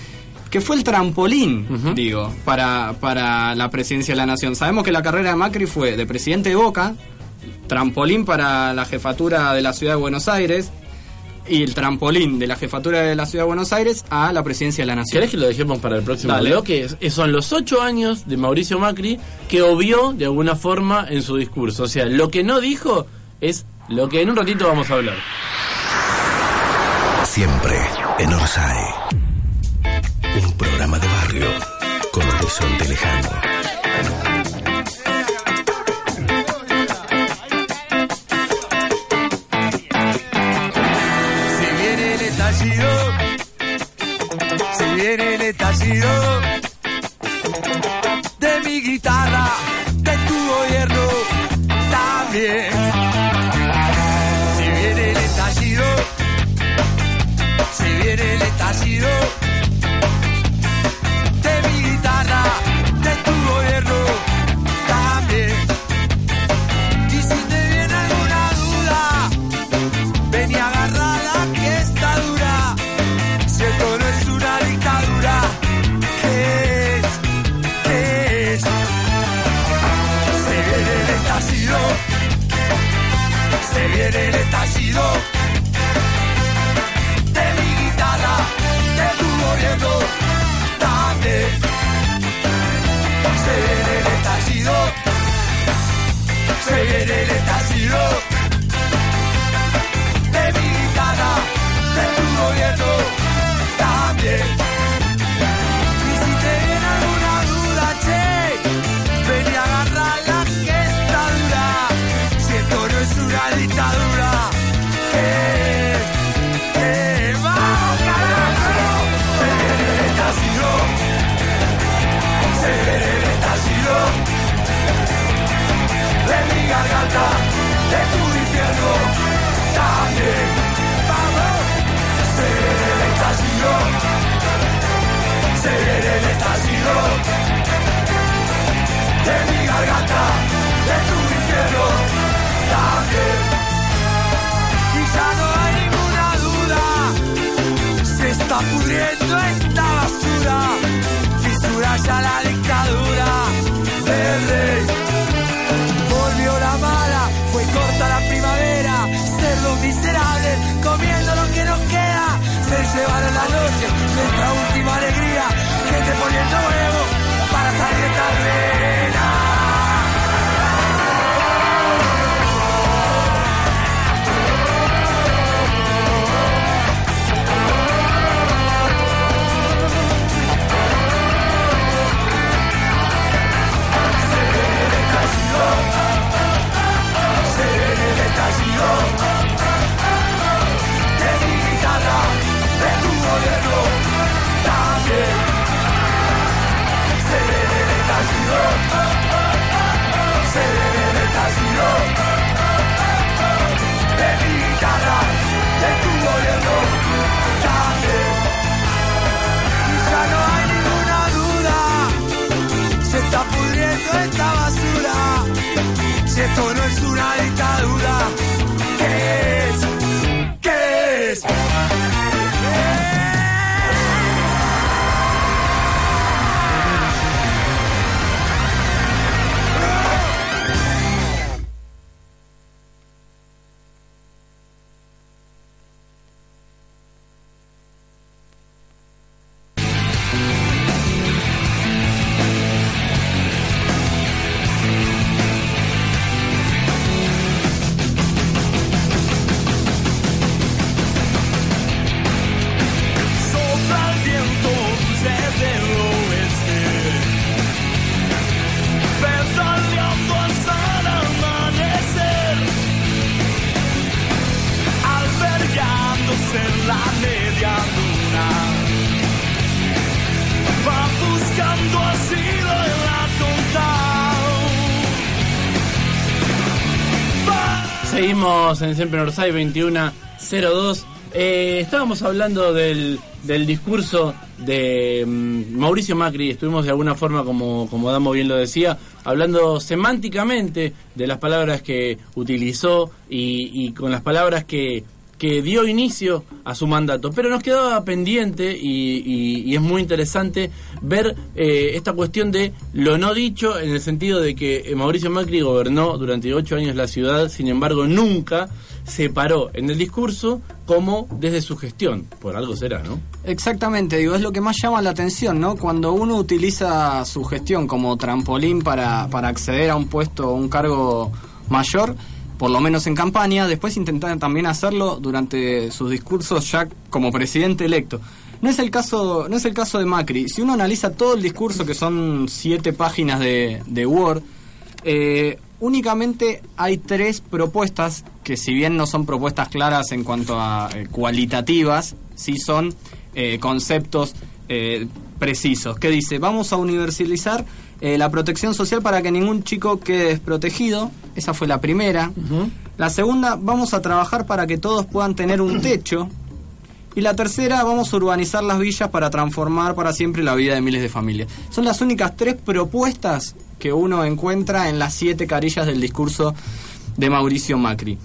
que fue el trampolín, digo, para, para la presidencia de la nación. Sabemos que la carrera de Macri fue de presidente de Boca, trampolín para la jefatura de la ciudad de Buenos Aires y el trampolín de la jefatura de la ciudad de Buenos Aires a la presidencia de la nación. ¿Querés que lo dejemos para el próximo Dale. bloque? Es- Son los ocho años de Mauricio Macri que obvió de alguna forma en su discurso. O sea, lo que no dijo es lo que en un ratito vamos a hablar. Siempre en Orsay. Un programa de barrio con horizonte lejano. Si viene el estallido de mi guitarra, de tu gobierno también. Si viene el estallido, si viene el estallido de tu infierno también. Vamos, se viene el estallido, se viene el estallido de mi garganta, de tu infierno también. Y ya no hay ninguna duda, se está pudriendo esta basura, fisura ya la dictadura del rey. Se llevaron la noche, nuestra última alegría, gente poniendo huevo para salir de esta arena. Se viene esta basura. Si esto no es una dictadura, ¿qué? Seguimos en Siempre Orsay 2102. Eh, estábamos hablando del, del discurso de mm, Mauricio Macri, estuvimos de alguna forma, como, como Damo bien lo decía, hablando semánticamente de las palabras que utilizó y, y con las palabras que, que dio inicio a su mandato. Pero nos quedaba pendiente y, y- y es muy interesante ver eh, esta cuestión de lo no dicho en el sentido de que eh, Mauricio Macri gobernó durante ocho años la ciudad, sin embargo nunca se paró en el discurso como desde su gestión. Por algo será, ¿no? Exactamente, digo, es lo que más llama la atención, ¿no? Cuando uno utiliza su gestión como trampolín para, para acceder a un puesto o un cargo mayor, por lo menos en campaña, después intentar también hacerlo durante sus discursos ya como presidente electo. No es el caso, no es el caso de Macri. Si uno analiza todo el discurso, que son siete páginas de, de Word, eh, únicamente hay tres propuestas que si bien no son propuestas claras en cuanto a eh, cualitativas, sí son eh, conceptos eh, precisos. Que dice, vamos a universalizar eh, la protección social para que ningún chico quede desprotegido. Esa fue la primera. La segunda, vamos a trabajar para que todos puedan tener un techo. Y la tercera, vamos a urbanizar las villas para transformar para siempre la vida de miles de familias. Son las únicas tres propuestas que uno encuentra en las siete carillas del discurso de Mauricio Macri.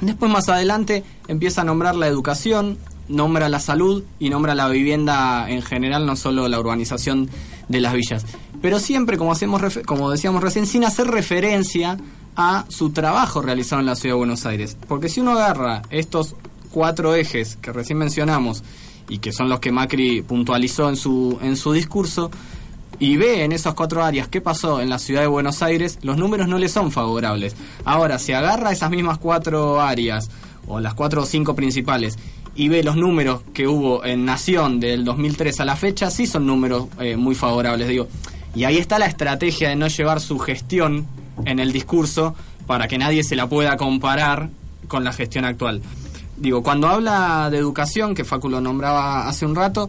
Después más adelante empieza a nombrar la educación, nombra la salud y nombra la vivienda en general, no solo la urbanización de las villas. Pero siempre, como, hacemos como decíamos recién, sin hacer referencia a su trabajo realizado en la ciudad de Buenos Aires. Porque si uno agarra estos cuatro ejes que recién mencionamos y que son los que Macri puntualizó en su, en su discurso, y ve en esas cuatro áreas qué pasó en la ciudad de Buenos Aires, los números no le son favorables. Ahora, si agarra esas mismas cuatro áreas, o las cuatro o cinco principales, y ve los números que hubo en Nación del 2003 a la fecha, sí son números eh, muy favorables, digo. Y ahí está la estrategia de no llevar su gestión en el discurso para que nadie se la pueda comparar con la gestión actual. Digo, cuando habla de educación, que Facu lo nombraba hace un rato,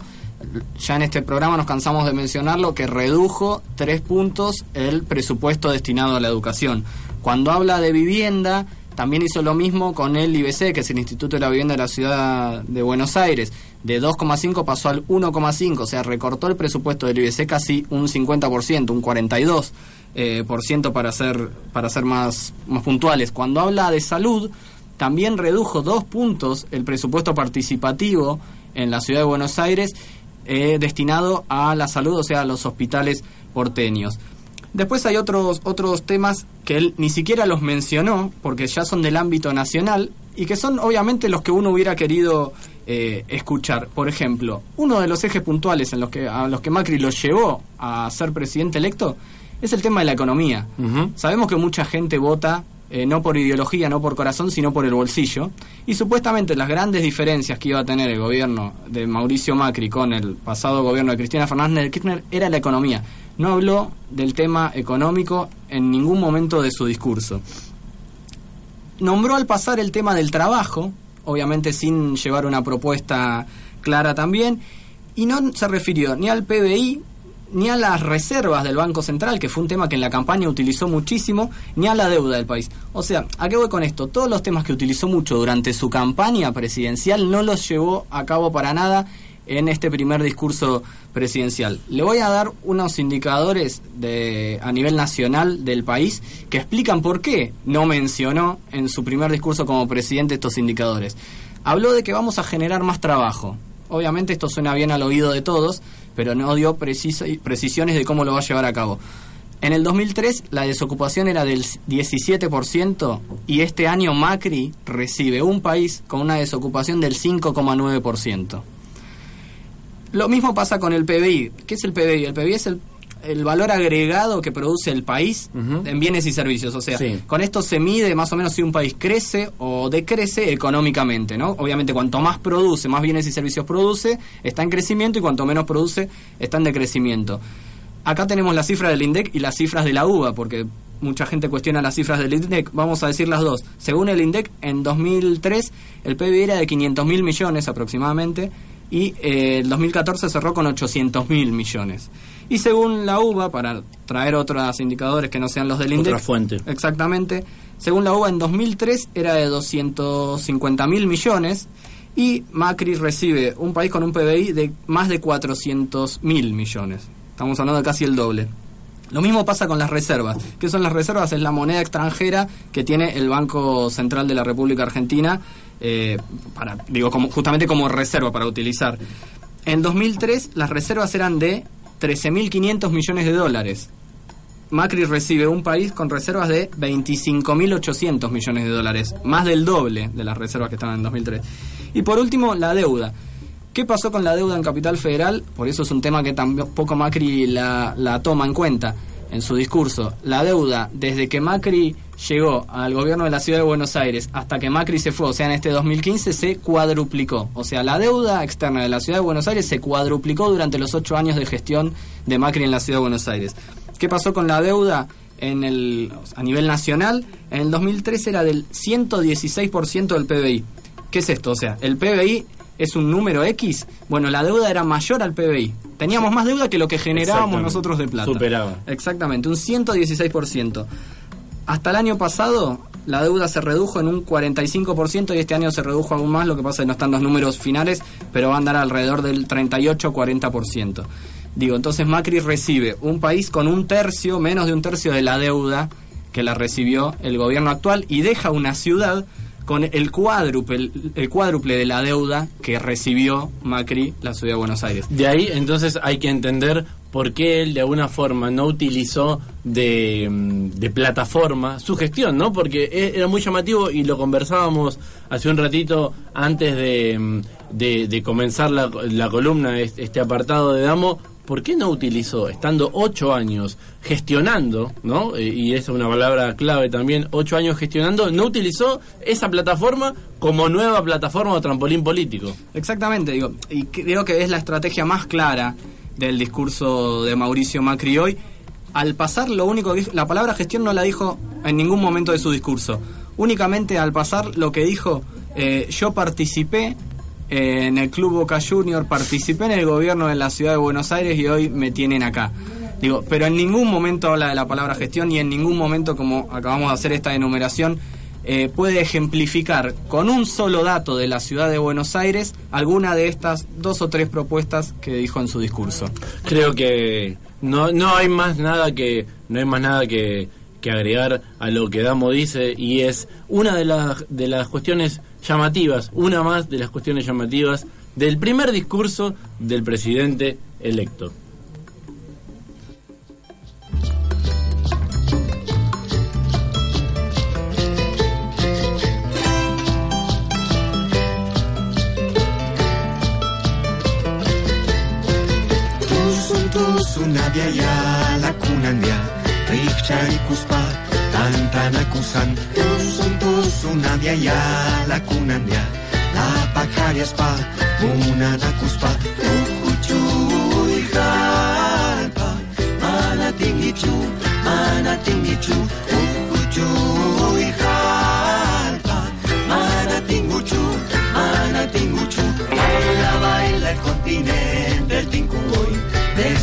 ya en este programa nos cansamos de mencionarlo, que redujo tres puntos el presupuesto destinado a la educación. Cuando habla de vivienda, también hizo lo mismo con el IBC, que es el Instituto de la Vivienda de la Ciudad de Buenos Aires. De 2,5 pasó al 1,5, o sea, recortó el presupuesto del IBC casi un 50%, un 42%, eh, por ciento para ser, para ser más, más puntuales. Cuando habla de salud, también redujo dos puntos el presupuesto participativo en la ciudad de Buenos Aires eh, destinado a la salud, o sea, a los hospitales porteños. Después hay otros, otros temas que él ni siquiera los mencionó, porque ya son del ámbito nacional, y que son obviamente los que uno hubiera querido eh, escuchar. Por ejemplo, uno de los ejes puntuales en los que, a los que Macri lo llevó a ser presidente electo es el tema de la economía. Sabemos que mucha gente vota eh, no por ideología, no por corazón, sino por el bolsillo. Y supuestamente las grandes diferencias que iba a tener el gobierno de Mauricio Macri con el pasado gobierno de Cristina Fernández de Kirchner era la economía. No habló del tema económico en ningún momento de su discurso. Nombró al pasar el tema del trabajo, obviamente sin llevar una propuesta clara también, y no se refirió ni al PBI, ni a las reservas del Banco Central, que fue un tema que en la campaña utilizó muchísimo, ni a la deuda del país. O sea, ¿a qué voy con esto? Todos los temas que utilizó mucho durante su campaña presidencial no los llevó a cabo para nada en este primer discurso presidencial. Le voy a dar unos indicadores de, a nivel nacional del país que explican por qué no mencionó en su primer discurso como presidente estos indicadores. Habló de que vamos a generar más trabajo. Obviamente esto suena bien al oído de todos, pero no dio precisiones de cómo lo va a llevar a cabo. En el 2003 la desocupación era del 17% y este año Macri recibe un país con una desocupación del 5,9%. Lo mismo pasa con el PBI. ¿Qué es el PBI? El PBI es el, el valor agregado que produce el país en bienes y servicios. O sea, Sí. con esto se mide más o menos si un país crece o decrece económicamente, ¿no? Obviamente, cuanto más produce, más bienes y servicios produce, está en crecimiento y cuanto menos produce, está en decrecimiento. Acá tenemos la cifra del INDEC y las cifras de la UBA, porque mucha gente cuestiona las cifras del INDEC. Vamos a decir las dos. Según el INDEC, en 2003 el PIB era de 500 mil millones aproximadamente y eh, el 2014 cerró con 800 mil millones. Y según la UBA, para traer otros indicadores que no sean los del INDEC, Otra fuente. Exactamente. Según la UBA, en 2003 era de 250 mil millones y Macri recibe un país con un PBI de más de 400 mil millones. Estamos hablando de casi el doble. Lo mismo pasa con las reservas. ¿Qué son las reservas? Es la moneda extranjera que tiene el Banco Central de la República Argentina, eh, para, digo, como, justamente como reserva para utilizar. En 2003 las reservas eran de 13.500 millones de dólares. Macri recibe un país con reservas de 25.800 millones de dólares, más del doble de las reservas que estaban en 2003. Y por último, la deuda. ¿Qué pasó con la deuda en Capital Federal? Por eso es un tema que tampoco Macri la, la toma en cuenta en su discurso. La deuda, desde que Macri llegó al gobierno de la ciudad de Buenos Aires hasta que Macri se fue, o sea, en este 2015, se cuadruplicó. O sea, la deuda externa de la ciudad de Buenos Aires se cuadruplicó durante los ocho años de gestión de Macri en la ciudad de Buenos Aires. ¿Qué pasó con la deuda en el, a nivel nacional? En el 2013 era del 116% del PBI. ¿Qué es esto? O sea, el PBI es un número X. Bueno, la deuda era mayor al PBI. Teníamos más deuda que lo que generábamos nosotros de plata. Superaba. Exactamente, un 116%. Hasta el año pasado la deuda se redujo en un 45% y este año se redujo aún más, lo que pasa es que no están los números finales, pero va a andar alrededor del 38-40%. Digo, entonces Macri recibe un país con un tercio, menos de un tercio de la deuda que la recibió el gobierno actual y deja una ciudad con el cuádruple, el cuádruple de la deuda que recibió Macri, la ciudad de Buenos Aires. De ahí entonces hay que entender por qué él de alguna forma no utilizó de, mm, plataforma su gestión, ¿no? Porque e- era muy llamativo y lo conversábamos hace un ratito antes de, mm, de comenzar la, la columna, este este apartado de Damo, ¿por qué no utilizó, estando ocho años gestionando, ¿no? Eh, y esa es una palabra clave también, ocho años gestionando, no utilizó esa plataforma como nueva plataforma o trampolín político? Exactamente, digo, y creo que es la estrategia más clara del discurso de Mauricio Macri hoy. Al pasar, lo único que dijo, la palabra gestión no la dijo en ningún momento de su discurso. Únicamente al pasar lo que dijo, eh, yo participé en el Club Boca Junior, participé en el gobierno de la ciudad de Buenos Aires y hoy me tienen acá. Digo, pero en ningún momento habla de la palabra gestión y en ningún momento, como acabamos de hacer esta enumeración, eh, puede ejemplificar con un solo dato de la ciudad de Buenos Aires alguna de estas dos o tres propuestas que dijo en su discurso. Creo que no, no hay más nada que no hay más nada que agregar a lo que Damo dice y es una de las de las cuestiones llamativas, una más de las cuestiones llamativas del primer discurso del presidente electo. Tantanakusan Tuzun tuzun abiaia lakunandia La pacariaspa munanakuspa Uhuchu ijalpa Manatingichu, manatingichu Uhuchu ijalpa Manatinguchu, manatinguchu Baila, baila el continente,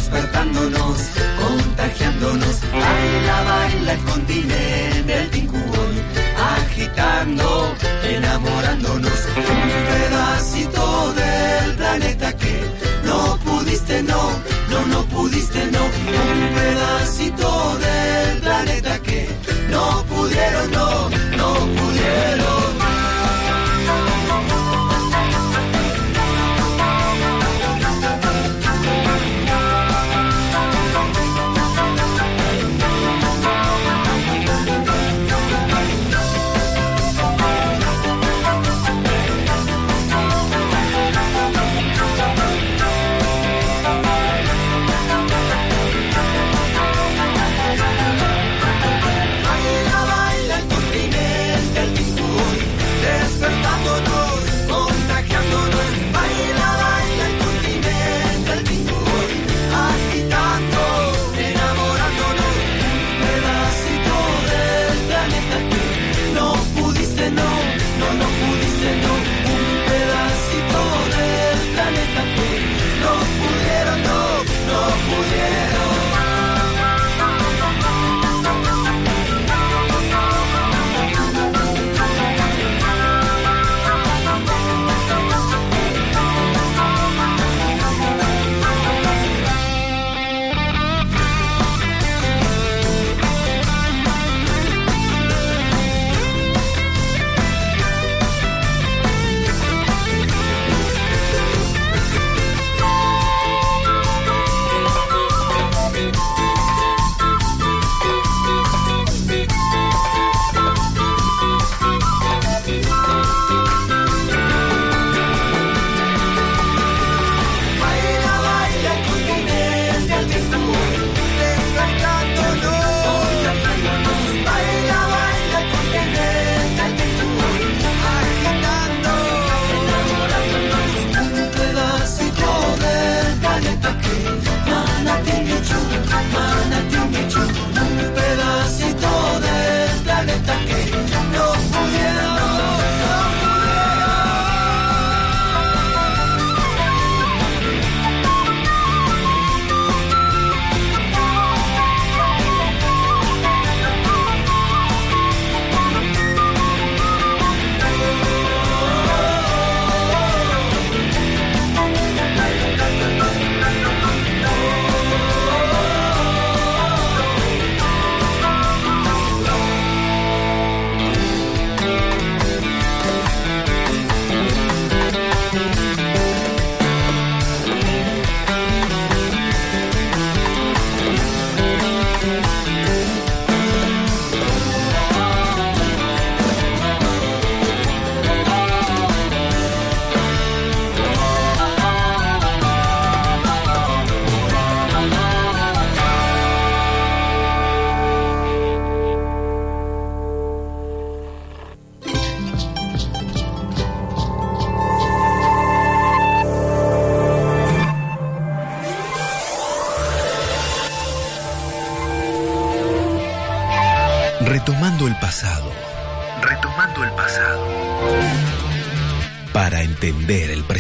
Despertándonos, contagiándonos. Baila, baila el continente, el tincuboy Agitando, enamorándonos. Un pedacito del planeta que no pudiste, no, no, no pudiste, no. Un pedacito del planeta que no pudieron, no, no pudieron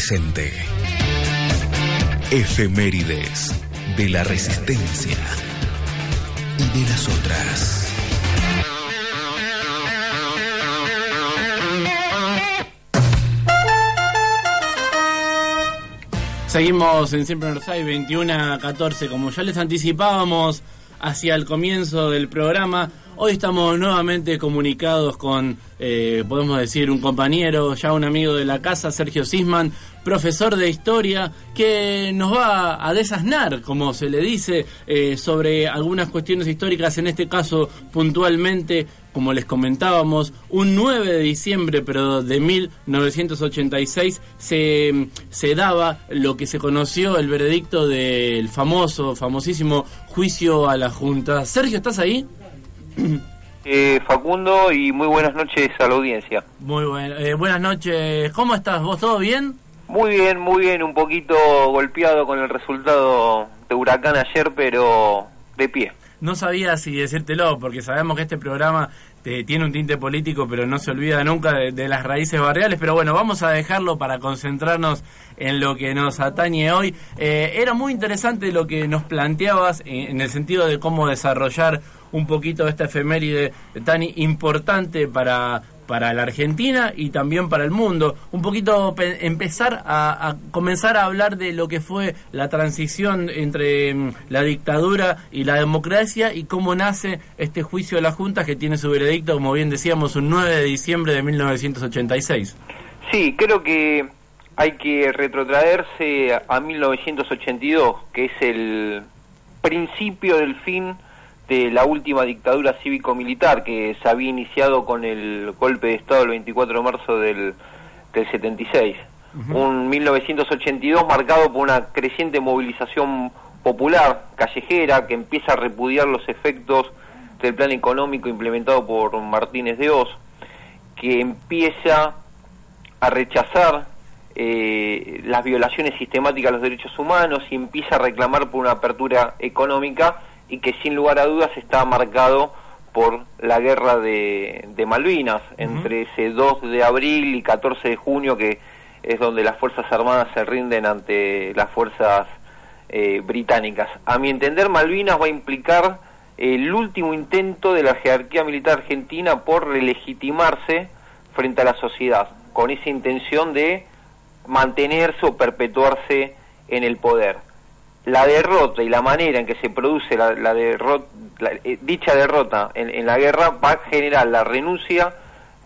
presente. Efemérides de la resistencia y de las otras. Seguimos en Siempre Northside 21 a 14, como ya les anticipábamos hacia el comienzo del programa. Hoy estamos nuevamente comunicados con, eh, podemos decir, un compañero, ya un amigo de la casa, Sergio Sisman, profesor de historia, que nos va a desasnar, como se le dice, eh, sobre algunas cuestiones históricas, en este caso puntualmente, como les comentábamos, un 9 de diciembre, pero de 1986, se, se daba lo que se conoció el veredicto del famoso, famosísimo juicio a la Junta. Sergio, ¿estás ahí? Eh, Facundo y muy buenas noches a la audiencia. Muy bueno. Eh, buenas noches. ¿Cómo estás? ¿Vos todo bien? Muy bien, muy bien, un poquito golpeado con el resultado de Huracán ayer, pero de pie. No sabía si decírtelo, porque sabemos que este programa eh, tiene un tinte político, pero no se olvida nunca de, las raíces barriales. Pero bueno, vamos a dejarlo para concentrarnos en lo que nos atañe hoy. Eh, era muy interesante lo que nos planteabas en el sentido de cómo desarrollar un poquito esta efeméride tan importante para, para la Argentina y también para el mundo. Un poquito pe- empezar a, a comenzar a hablar de lo que fue la transición entre mm, la dictadura y la democracia y cómo nace este juicio de la Junta que tiene su veredicto, como bien decíamos, un 9 de diciembre de 1986. Sí, creo que hay que retrotraerse a 1982, que es el principio del fin de la última dictadura cívico-militar que se había iniciado con el golpe de Estado el 24 de marzo del, del 76. Un 1982 marcado por una creciente movilización popular, callejera, que empieza a repudiar los efectos del plan económico implementado por Martínez de Oz, que empieza a rechazar eh, las violaciones sistemáticas a los derechos humanos y empieza a reclamar por una apertura económica y que sin lugar a dudas está marcado por la guerra de, de Malvinas entre ese 2 de abril y 14 de junio que es donde las Fuerzas Armadas se rinden ante las fuerzas eh, británicas. A mi entender, Malvinas va a implicar el último intento de la jerarquía militar argentina por relegitimarse frente a la sociedad, con esa intención de mantenerse o perpetuarse en el poder. La derrota y la manera en que se produce la, la derrota, la- eh, dicha derrota en, en la guerra va a generar la renuncia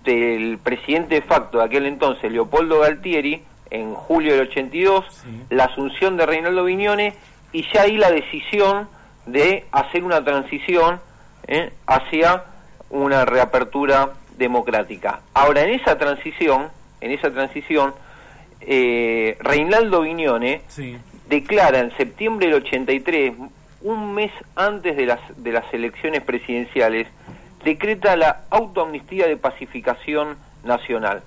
del presidente de facto de aquel entonces, Leopoldo Galtieri, en julio del 82, la asunción de Reinaldo Viñone y ya ahí la decisión de hacer una transición ¿eh? hacia una reapertura democrática. Ahora, en esa transición, en esa transición, eh, Reinaldo Viñone Sí. Declara en septiembre del 83, un mes antes de las, de las elecciones presidenciales, decreta la autoamnistía de pacificación nacional,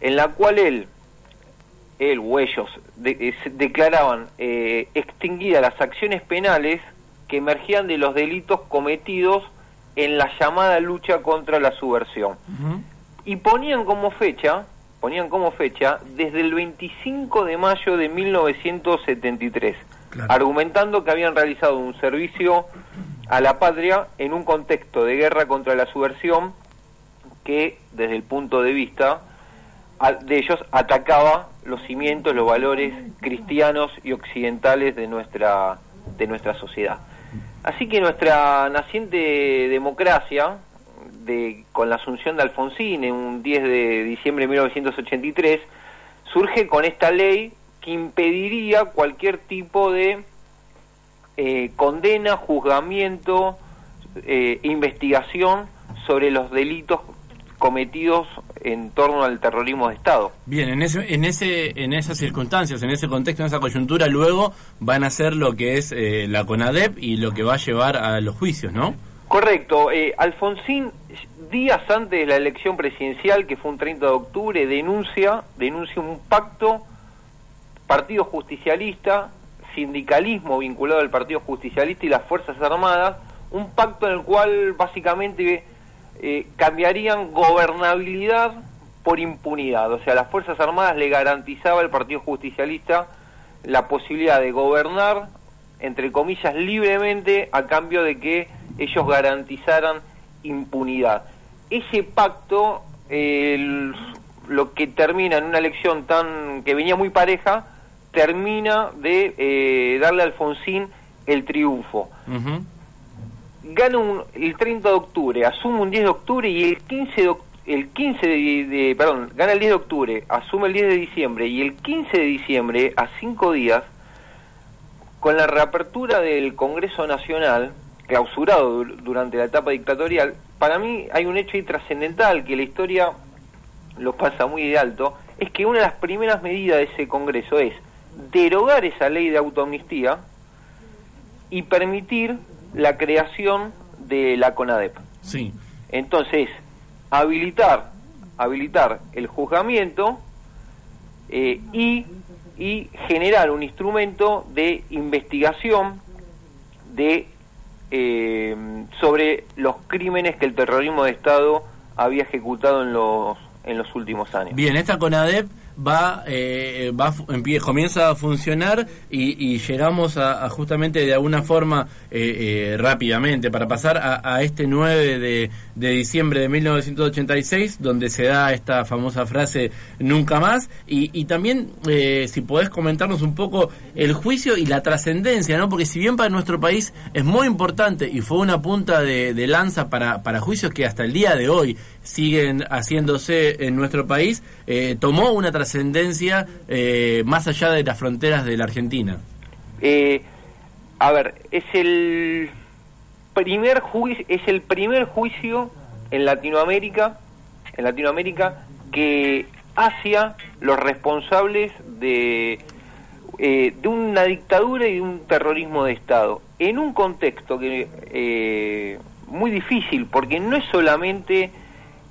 en la cual él, él o ellos, de- se- declaraban eh, extinguidas las acciones penales que emergían de los delitos cometidos en la llamada lucha contra la subversión. Y ponían como fecha, ponían como fecha desde el 25 de mayo de 1973, Claro. argumentando que habían realizado un servicio a la patria en un contexto de guerra contra la subversión que desde el punto de vista de ellos atacaba los cimientos, los valores cristianos y occidentales de nuestra de nuestra sociedad. Así que nuestra naciente democracia, de, con la asunción de Alfonsín en un 10 de diciembre de 1983, surge con esta ley que impediría cualquier tipo de eh, condena, juzgamiento, eh, investigación sobre los delitos cometidos en torno al terrorismo de Estado. Bien, en ese, en ese, en esas circunstancias, en ese contexto, en esa coyuntura, luego van a hacer lo que es eh, la CONADEP y lo que va a llevar a los juicios, ¿no? Correcto. Eh, Alfonsín, días antes de la elección presidencial, que fue un 30 de octubre, denuncia, denuncia un pacto Partido Justicialista, sindicalismo vinculado al Partido Justicialista y las Fuerzas Armadas, un pacto en el cual básicamente eh, cambiarían gobernabilidad por impunidad. O sea, las Fuerzas Armadas le garantizaba al Partido Justicialista la posibilidad de gobernar, entre comillas, libremente a cambio de que ellos garantizaran impunidad. Ese pacto, el- lo que termina en una elección tan que venía muy pareja, termina de eh, darle a Alfonsín el triunfo gana un- el 30 de octubre, asume un 10 de octubre y el 15 de, el 15 de, de- perdón, gana el 10 de octubre, asume el 10 de diciembre y el 15 de diciembre, a cinco días, con la reapertura del Congreso Nacional, clausurado dur- durante la etapa dictatorial, para mí hay un hecho trascendental que la historia lo pasa muy de alto, es que una de las primeras medidas de ese Congreso es derogar esa ley de autoamnistía y permitir la creación de la CONADEP. Sí. Entonces, habilitar, habilitar el juzgamiento eh, y, y generar un instrumento de investigación de eh, sobre los crímenes que el terrorismo de Estado había ejecutado en los en los últimos años. Bien, esta CONADEP va, eh, va comienza a funcionar y, llegamos a, justamente de alguna forma eh, eh, rápidamente para pasar a, este 9 de, de diciembre de 1986 donde se da esta famosa frase nunca más y, y también eh, si podés comentarnos un poco el juicio y la trascendencia, ¿no? Porque si bien para nuestro país es muy importante y fue una punta de, de lanza para, para juicios que hasta el día de hoy siguen haciéndose en nuestro país, eh, tomó una trascendencia eh, más allá de las fronteras de la Argentina. Eh, a ver, es el primer juicio, es el primer juicio en Latinoamérica, en Latinoamérica que hacia los responsables de eh, de una dictadura y de un terrorismo de Estado en un contexto que eh, muy difícil porque no es solamente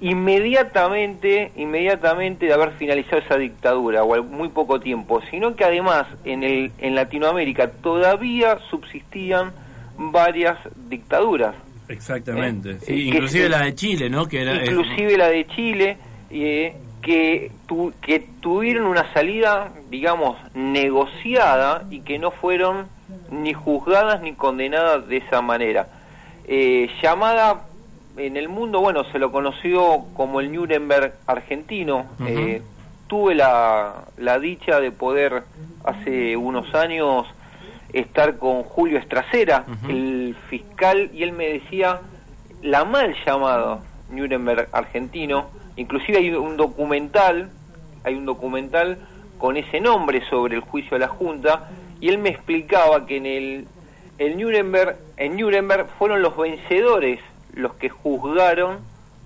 inmediatamente inmediatamente de haber finalizado esa dictadura o al muy poco tiempo sino que además en el en Latinoamérica todavía subsistían varias dictaduras Exactamente. Eh, Sí, inclusive la de Chile, ¿no? Que era, inclusive la de Chile, eh, que, tu- que tuvieron una salida, digamos, negociada y que no fueron ni juzgadas ni condenadas de esa manera. Eh, llamada en el mundo, bueno, se lo conoció como el Nuremberg argentino. Eh, tuve la, la dicha de poder hace unos años estar con Julio Estracera, el fiscal, y él me decía la mal llamada Nuremberg argentino, inclusive hay un documental, hay un documental con ese nombre sobre el juicio a la Junta, y él me explicaba que en el, el Nuremberg, en Nuremberg fueron los vencedores los que juzgaron,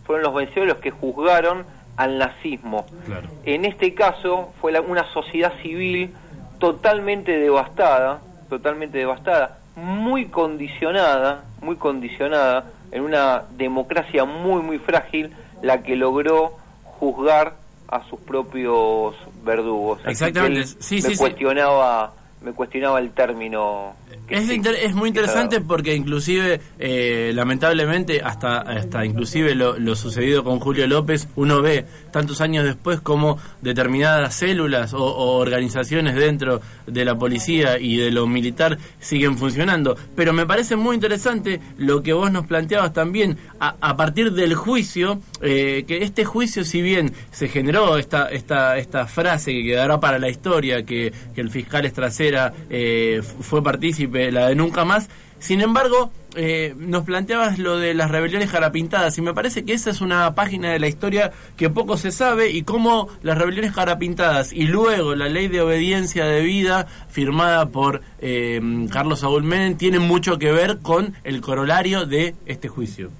fueron los vencedores los que juzgaron al nazismo. Claro. En este caso fue la- una sociedad civil totalmente devastada, totalmente devastada, muy condicionada, muy condicionada, en una democracia muy muy frágil, la que logró juzgar a sus propios verdugos. Exactamente, sí, me sí, sí. cuestionaba, me cuestionaba el término. Es, sí, inter- es muy interesante porque inclusive, eh, lamentablemente, hasta, hasta inclusive lo, lo sucedido con Julio López, uno ve tantos años después como determinadas células o, o organizaciones dentro de la policía y de lo militar siguen funcionando. Pero me parece muy interesante lo que vos nos planteabas también a, a partir del juicio, eh, que este juicio, si bien se generó esta, esta, esta frase que quedará para la historia, que, que el fiscal Estracera eh, fue partícipe, la de nunca más, sin embargo, eh, nos planteabas lo de las rebeliones jarapintadas y me parece que esa es una página de la historia que poco se sabe y cómo las rebeliones jarapintadas y luego la ley de obediencia debida firmada por eh, Carlos Saúl Menem tienen mucho que ver con el corolario de este juicio.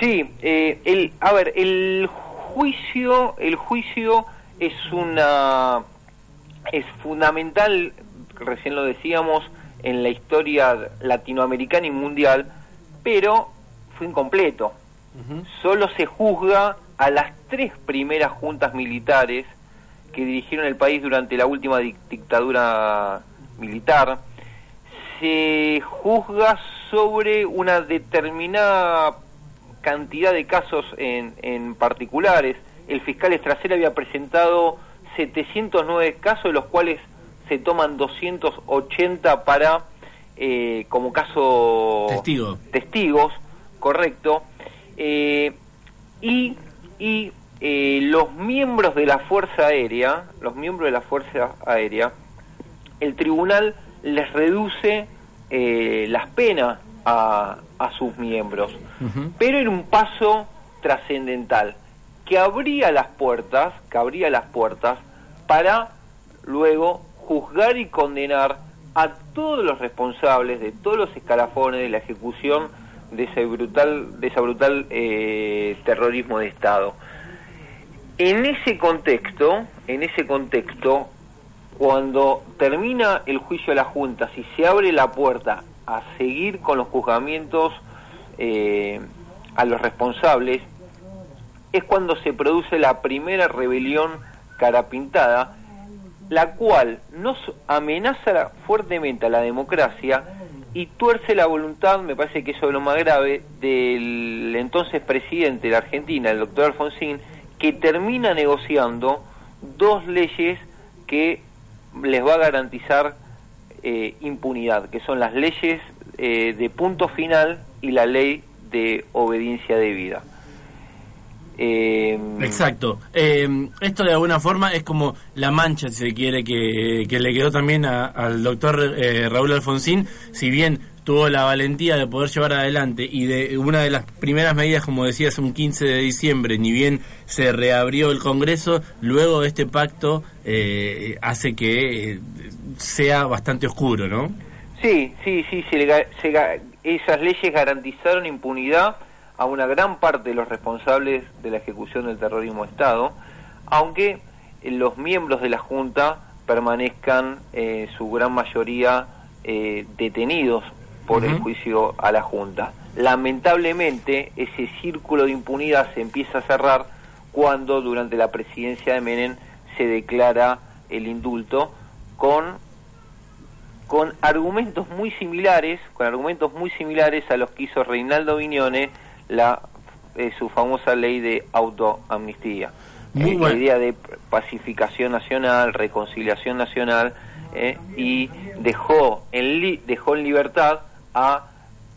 Sí, eh, el, a ver, el juicio, el juicio es una, es fundamental, recién lo decíamos, en la historia latinoamericana y mundial, pero fue incompleto. Solo se juzga a las tres primeras juntas militares que dirigieron el país durante la última dic- dictadura militar. Se juzga sobre una determinada cantidad de casos en, en particulares. El fiscal Estracera había presentado 709 casos, de los cuales se toman 280 para eh, como caso Testigo. testigos, correcto. Eh, y y eh, los miembros de la Fuerza Aérea, los miembros de la Fuerza Aérea, el tribunal les reduce eh, las penas a, a sus miembros. Pero en un paso trascendental, que abría las puertas, que abría las puertas para luego juzgar y condenar a todos los responsables de todos los escalafones de la ejecución de ese brutal, de esa brutal eh, terrorismo de Estado. En ese contexto, en ese contexto, cuando termina el juicio de la Junta, si se abre la puerta a seguir con los juzgamientos eh, a los responsables, es cuando se produce la primera rebelión carapintada, la cual nos amenaza fuertemente a la democracia y tuerce la voluntad, me parece que eso es lo más grave, del entonces presidente de la Argentina, el doctor Alfonsín, que termina negociando dos leyes que les va a garantizar eh, impunidad, que son las leyes eh, de punto final y la ley de obediencia debida. Eh, Exacto. Eh, esto de alguna forma es como la mancha, si se quiere, que, que le quedó también a- al doctor eh, Raúl Alfonsín, si bien tuvo la valentía de poder llevar adelante y de una de las primeras medidas, como decías, un 15 de diciembre, ni bien se reabrió el Congreso, luego este pacto eh, hace que eh, sea bastante oscuro, ¿no? Sí, sí, sí, se se esas leyes garantizaron impunidad a una gran parte de los responsables de la ejecución del terrorismo de Estado, aunque eh, los miembros de la Junta permanezcan eh, su gran mayoría eh, detenidos por el juicio a la Junta. Lamentablemente, ese círculo de impunidad se empieza a cerrar cuando durante la presidencia de Menem se declara el indulto con con argumentos muy similares, con argumentos muy similares a los que hizo Reinaldo Viñone la eh, su famosa ley de autoamnistía. Muy Eh, la idea de pacificación nacional, reconciliación nacional eh, y dejó en li- dejó en libertad a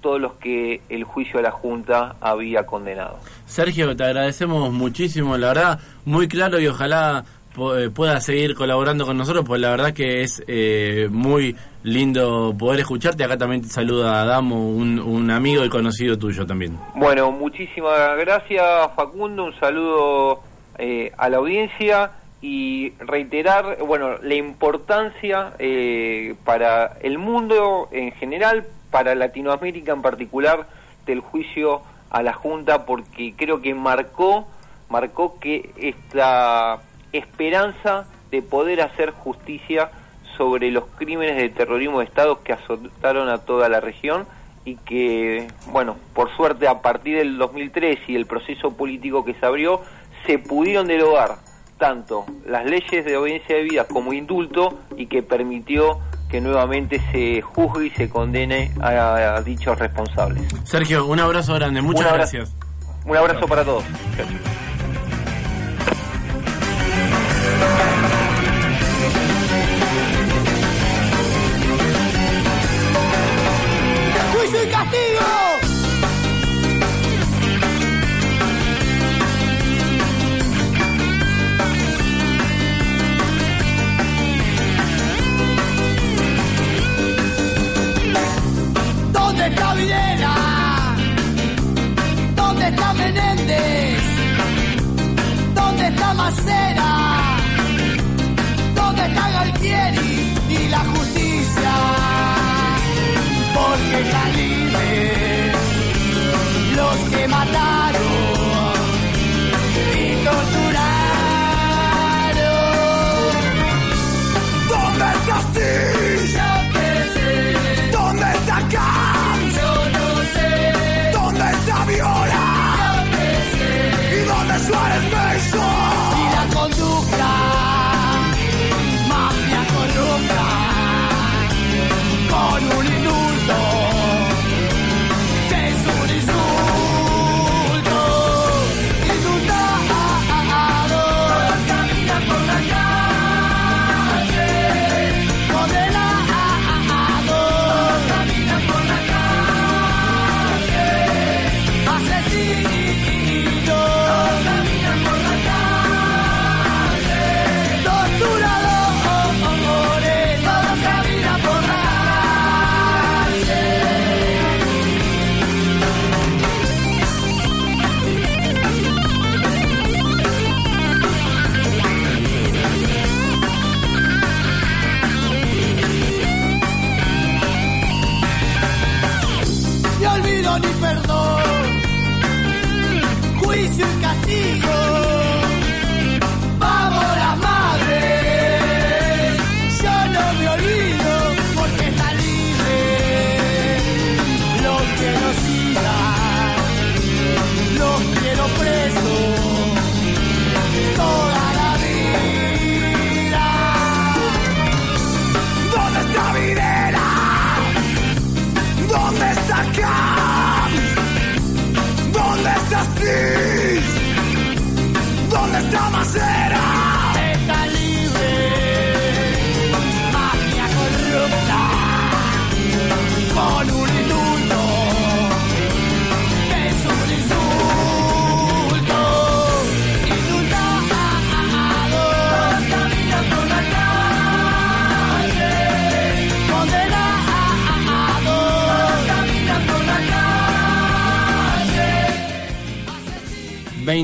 todos los que el juicio de la Junta había condenado. Sergio, te agradecemos muchísimo, la verdad, muy claro y ojalá pueda seguir colaborando con nosotros, pues la verdad que es eh, muy lindo poder escucharte. Acá también te saluda Adamo, un, un amigo y conocido tuyo también. Bueno, muchísimas gracias Facundo, un saludo eh, a la audiencia y reiterar, bueno, la importancia eh, para el mundo en general, para Latinoamérica en particular, del juicio a la Junta, porque creo que marcó, marcó que esta esperanza de poder hacer justicia sobre los crímenes de terrorismo de Estado que azotaron a toda la región y que, bueno, por suerte a partir del 2003 y el proceso político que se abrió, se pudieron derogar tanto las leyes de obediencia de vida como indulto y que permitió que nuevamente se juzgue y se condene a, a dichos responsables. Sergio, un abrazo grande, muchas Un abrazo. gracias. Un abrazo para todos. Castigo! ¿Dónde está Videla? ¿Dónde está Menéndez? Esta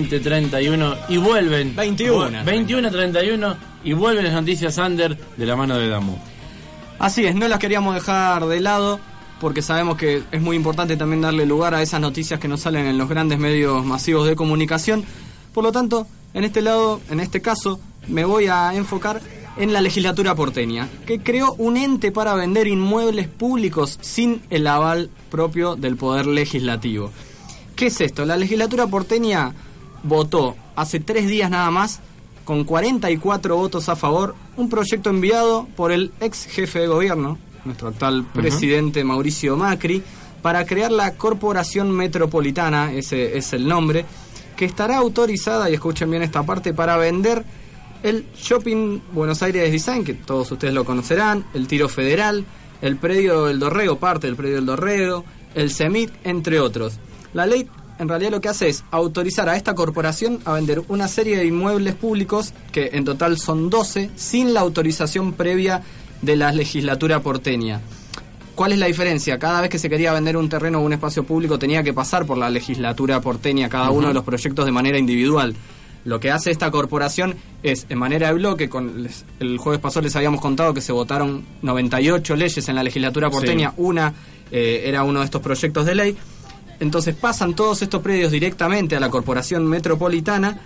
20-31 y vuelven. 21. 21-31 y vuelven las noticias under de la mano de Damu. Así es, no las queríamos dejar de lado porque sabemos que es muy importante también darle lugar a esas noticias que no salen en los grandes medios masivos de comunicación. Por lo tanto, en este lado, en este caso, me voy a enfocar en la legislatura porteña, que creó un ente para vender inmuebles públicos sin el aval propio del poder legislativo. ¿Qué es esto? La legislatura porteña votó hace tres días nada más, con 44 votos a favor, un proyecto enviado por el ex jefe de gobierno, nuestro actual presidente Mauricio Macri, para crear la Corporación Metropolitana, ese es el nombre, que estará autorizada, y escuchen bien esta parte, para vender el Shopping Buenos Aires Design, que todos ustedes lo conocerán, el Tiro Federal, el predio del Dorrego, parte del predio del Dorrego, el CEMIT, entre otros. La ley en realidad lo que hace es autorizar a esta corporación a vender una serie de inmuebles públicos, que en total son 12, sin la autorización previa de la legislatura porteña. ¿Cuál es la diferencia? Cada vez que se quería vender un terreno o un espacio público tenía que pasar por la legislatura porteña cada uno de los proyectos de manera individual. Lo que hace esta corporación es, en manera de bloque, con les- el jueves pasado les habíamos contado que se votaron 98 leyes en la legislatura porteña, una eh, era uno de estos proyectos de ley. Entonces pasan todos estos predios directamente a la corporación metropolitana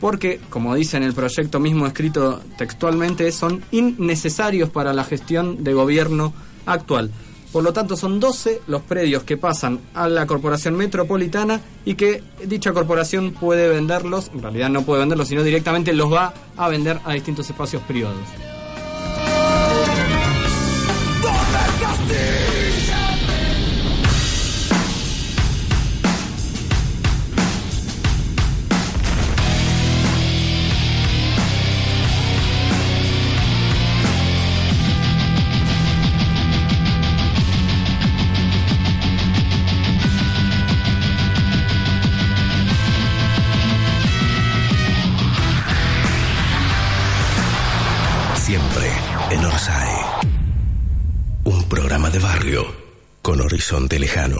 porque, como dice en el proyecto mismo escrito textualmente, son innecesarios para la gestión de gobierno actual. Por lo tanto, son 12 los predios que pasan a la corporación metropolitana y que dicha corporación puede venderlos, en realidad no puede venderlos, sino directamente los va a vender a distintos espacios privados. Horizonte lejano.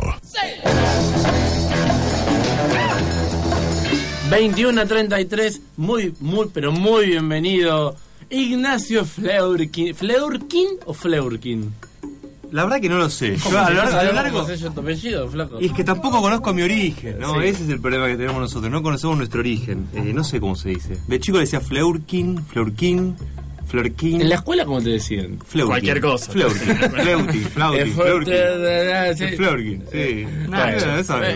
21 a 33, muy, muy, pero muy bienvenido. Ignacio Fleurkin. ¿Fleurkin o Fleurkin? La verdad que no lo sé. ¿Cómo Yo a lo largo, a lo largo- tu apellido, flaco? Y es que tampoco conozco mi origen, ¿no? Sí. Ese es el problema que tenemos nosotros, no conocemos nuestro origen. Eh, no sé cómo se dice. De chico le decía Fleurkin, Fleurkin, Fleurkin. ¿En la escuela cómo te decían? Cualquier cosa. Flauti, Eh, fue- Fleurkin. eh, sí. Eh,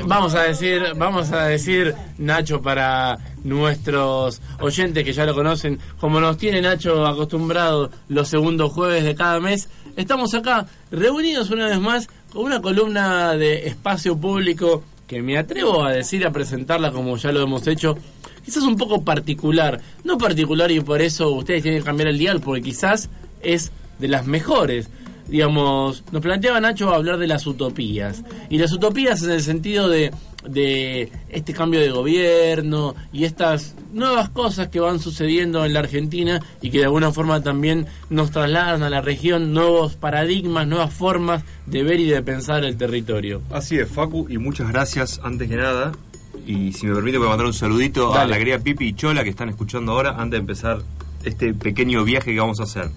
vamos a decir, vamos a decir, Nacho, para nuestros oyentes que ya lo conocen, como nos tiene Nacho acostumbrado los segundos jueves de cada mes, estamos acá reunidos una vez más con una columna de espacio público que me atrevo a decir, a presentarla como ya lo hemos hecho, quizás un poco particular, no particular y por eso ustedes tienen que cambiar el dial, porque quizás es de las mejores digamos, nos planteaba Nacho hablar de las utopías. Y las utopías en el sentido de, de este cambio de gobierno y estas nuevas cosas que van sucediendo en la Argentina y que de alguna forma también nos trasladan a la región nuevos paradigmas, nuevas formas de ver y de pensar el territorio. Así es, Facu, y muchas gracias antes que nada. Y si me permite, voy a mandar un saludito a la querida Pipi y Chola que están escuchando ahora antes de empezar este pequeño viaje que vamos a hacer.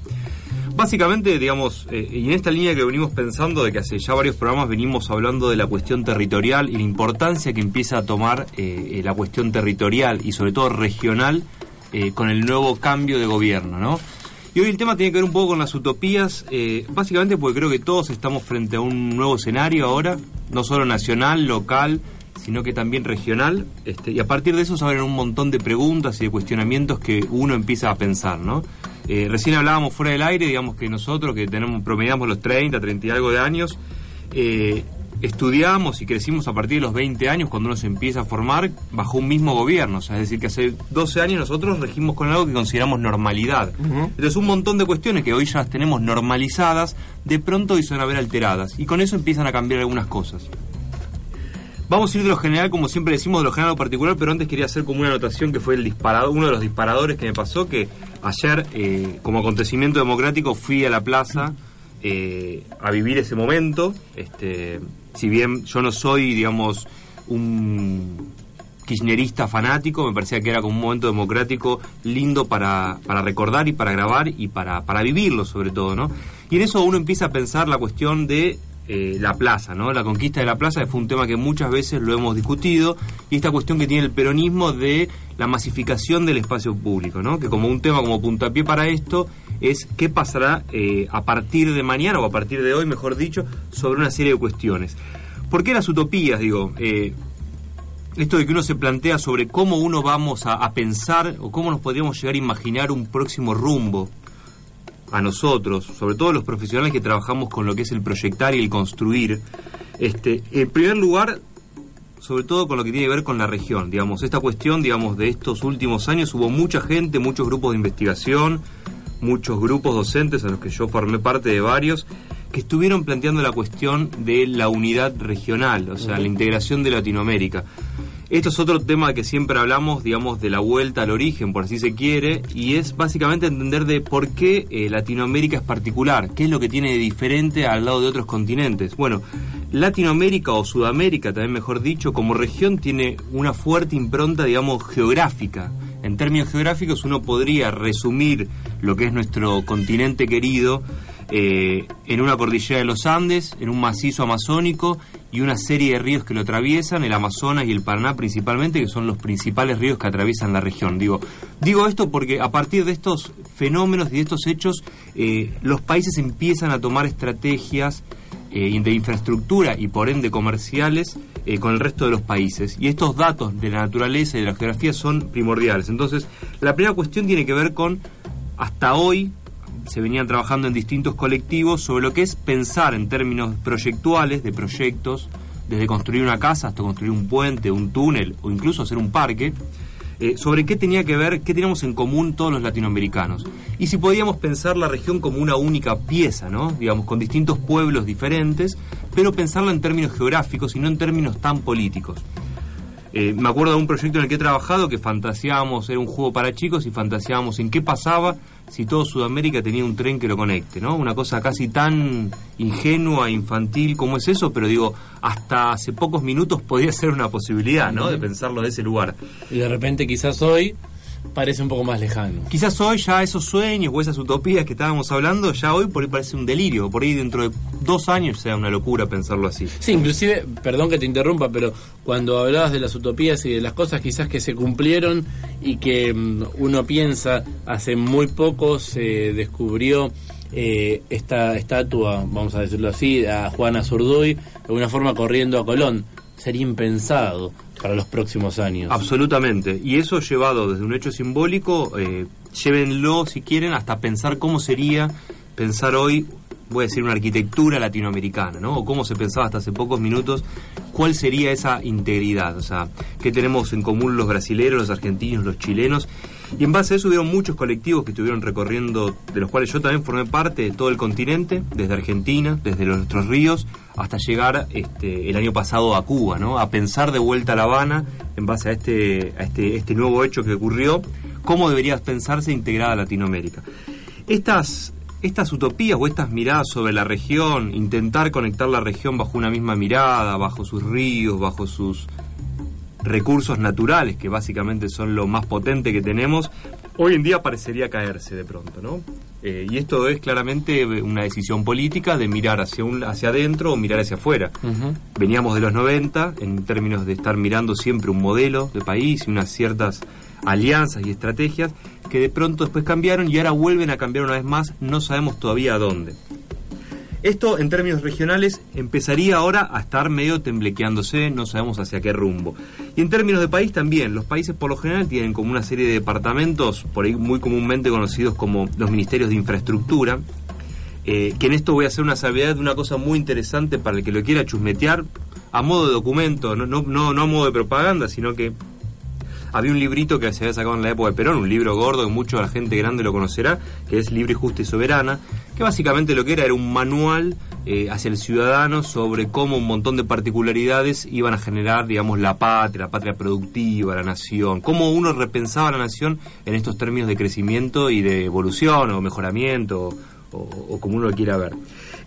Básicamente, digamos, eh, y en esta línea que venimos pensando de que hace ya varios programas venimos hablando de la cuestión territorial y la importancia que empieza a tomar eh, eh, la cuestión territorial y sobre todo regional eh, con el nuevo cambio de gobierno, ¿no? Y hoy el tema tiene que ver un poco con las utopías, básicamente porque creo que todos estamos frente a un nuevo escenario ahora, no solo nacional, local, sino que también regional, este, y a partir de eso se abren un montón de preguntas y de cuestionamientos que uno empieza a pensar, ¿no? Eh, recién hablábamos fuera del aire, digamos que nosotros que tenemos promediamos los 30, 30 y algo de años, eh, estudiamos y crecimos a partir de los 20 años cuando uno se empieza a formar bajo un mismo gobierno. O sea, es decir, que hace 12 años nosotros regimos con algo que consideramos normalidad. Entonces un montón de cuestiones que hoy ya las tenemos normalizadas, de pronto hoy se van a ver alteradas. Y con eso empiezan a cambiar algunas cosas. Vamos a ir de lo general, como siempre decimos, de lo general a particular, pero antes quería hacer como una anotación que fue el disparado, uno de los disparadores que me pasó, que ayer, eh, como acontecimiento democrático, fui a la plaza eh, a vivir ese momento. Este, si bien yo no soy, digamos, un kirchnerista fanático, me parecía que era como un momento democrático lindo para, para recordar y para grabar y para, para vivirlo sobre todo, ¿no? Y en eso uno empieza a pensar la cuestión de eh, la plaza, ¿no? La conquista de la plaza fue un tema que muchas veces lo hemos discutido y esta cuestión que tiene el peronismo de la masificación del espacio público, ¿no? Que como un tema como puntapié para esto es qué pasará eh, a partir de mañana o a partir de hoy, mejor dicho, sobre una serie de cuestiones. ¿Por qué las utopías? Digo, eh, esto de que uno se plantea sobre cómo uno vamos a, a pensar o cómo nos podríamos llegar a imaginar un próximo rumbo a nosotros, sobre todo los profesionales que trabajamos con lo que es el proyectar y el construir, este, en primer lugar, sobre todo con lo que tiene que ver con la región, digamos, esta cuestión, digamos, de estos últimos años hubo mucha gente, muchos grupos de investigación, muchos grupos docentes a los que yo formé parte de varios, que estuvieron planteando la cuestión de la unidad regional, o sea, la integración de Latinoamérica. Esto es otro tema que siempre hablamos, digamos, de la vuelta al origen, por así se quiere, y es básicamente entender de por qué eh, Latinoamérica es particular, qué es lo que tiene de diferente al lado de otros continentes. Bueno, Latinoamérica o Sudamérica, también mejor dicho, como región tiene una fuerte impronta, digamos, geográfica. En términos geográficos uno podría resumir lo que es nuestro continente querido eh, en una cordillera de los Andes, en un macizo amazónico y una serie de ríos que lo atraviesan, el Amazonas y el Paraná principalmente, que son los principales ríos que atraviesan la región. Digo, digo esto porque a partir de estos fenómenos y de estos hechos, eh, los países empiezan a tomar estrategias eh, de infraestructura y por ende comerciales eh, con el resto de los países. Y estos datos de la naturaleza y de la geografía son primordiales. Entonces, la primera cuestión tiene que ver con, hasta hoy, se venían trabajando en distintos colectivos sobre lo que es pensar en términos proyectuales, de proyectos, desde construir una casa hasta construir un puente, un túnel o incluso hacer un parque, eh, sobre qué tenía que ver, qué teníamos en común todos los latinoamericanos. Y si podíamos pensar la región como una única pieza, ¿no? Digamos, con distintos pueblos diferentes, pero pensarla en términos geográficos y no en términos tan políticos. Eh, me acuerdo de un proyecto en el que he trabajado que fantaseábamos, era un juego para chicos y fantaseábamos en qué pasaba si todo Sudamérica tenía un tren que lo conecte, ¿no? Una cosa casi tan ingenua, infantil como es eso, pero digo, hasta hace pocos minutos podía ser una posibilidad, ¿no? De pensarlo de ese lugar. Y de repente quizás hoy parece un poco más lejano. Quizás hoy ya esos sueños o esas utopías que estábamos hablando, ya hoy por ahí parece un delirio, por ahí dentro de dos años sea una locura pensarlo así. Sí, inclusive, perdón que te interrumpa, pero cuando hablabas de las utopías y de las cosas quizás que se cumplieron y que mm, uno piensa, hace muy poco se descubrió eh, esta estatua, vamos a decirlo así, a Juana Zurduy, de alguna forma corriendo a Colón. Sería impensado para los próximos años. Absolutamente. Y eso llevado desde un hecho simbólico, eh, llévenlo si quieren hasta pensar cómo sería pensar hoy, voy a decir, una arquitectura latinoamericana, ¿no? O cómo se pensaba hasta hace pocos minutos, cuál sería esa integridad, o sea, qué tenemos en común los brasileños, los argentinos, los chilenos. Y en base a eso hubieron muchos colectivos que estuvieron recorriendo, de los cuales yo también formé parte de todo el continente, desde Argentina, desde nuestros ríos, hasta llegar este, el año pasado a Cuba, ¿no? A pensar de vuelta a La Habana, en base a este, a este, este nuevo hecho que ocurrió, cómo debería pensarse integrada Latinoamérica. Estas, estas utopías o estas miradas sobre la región, intentar conectar la región bajo una misma mirada, bajo sus ríos, bajo sus recursos naturales, que básicamente son lo más potente que tenemos, hoy en día parecería caerse de pronto, ¿no? Eh, y esto es claramente una decisión política de mirar hacia, un, hacia adentro o mirar hacia afuera. Veníamos de los 90 en términos de estar mirando siempre un modelo de país y unas ciertas alianzas y estrategias que de pronto después cambiaron y ahora vuelven a cambiar una vez más, no sabemos todavía a dónde. Esto en términos regionales empezaría ahora a estar medio temblequeándose, no sabemos hacia qué rumbo. Y en términos de país también, los países por lo general tienen como una serie de departamentos, por ahí muy comúnmente conocidos como los ministerios de infraestructura, eh, que en esto voy a hacer una salvedad de una cosa muy interesante para el que lo quiera chusmetear, a modo de documento, no, no, no, no a modo de propaganda, sino que había un librito que se había sacado en la época de Perón, un libro gordo que mucha la gente grande lo conocerá, que es Libre, Justa y Soberana, que básicamente lo que era era un manual eh, hacia el ciudadano sobre cómo un montón de particularidades iban a generar, digamos, la patria, la patria productiva, la nación, cómo uno repensaba la nación en estos términos de crecimiento y de evolución o mejoramiento o, como uno lo quiera ver.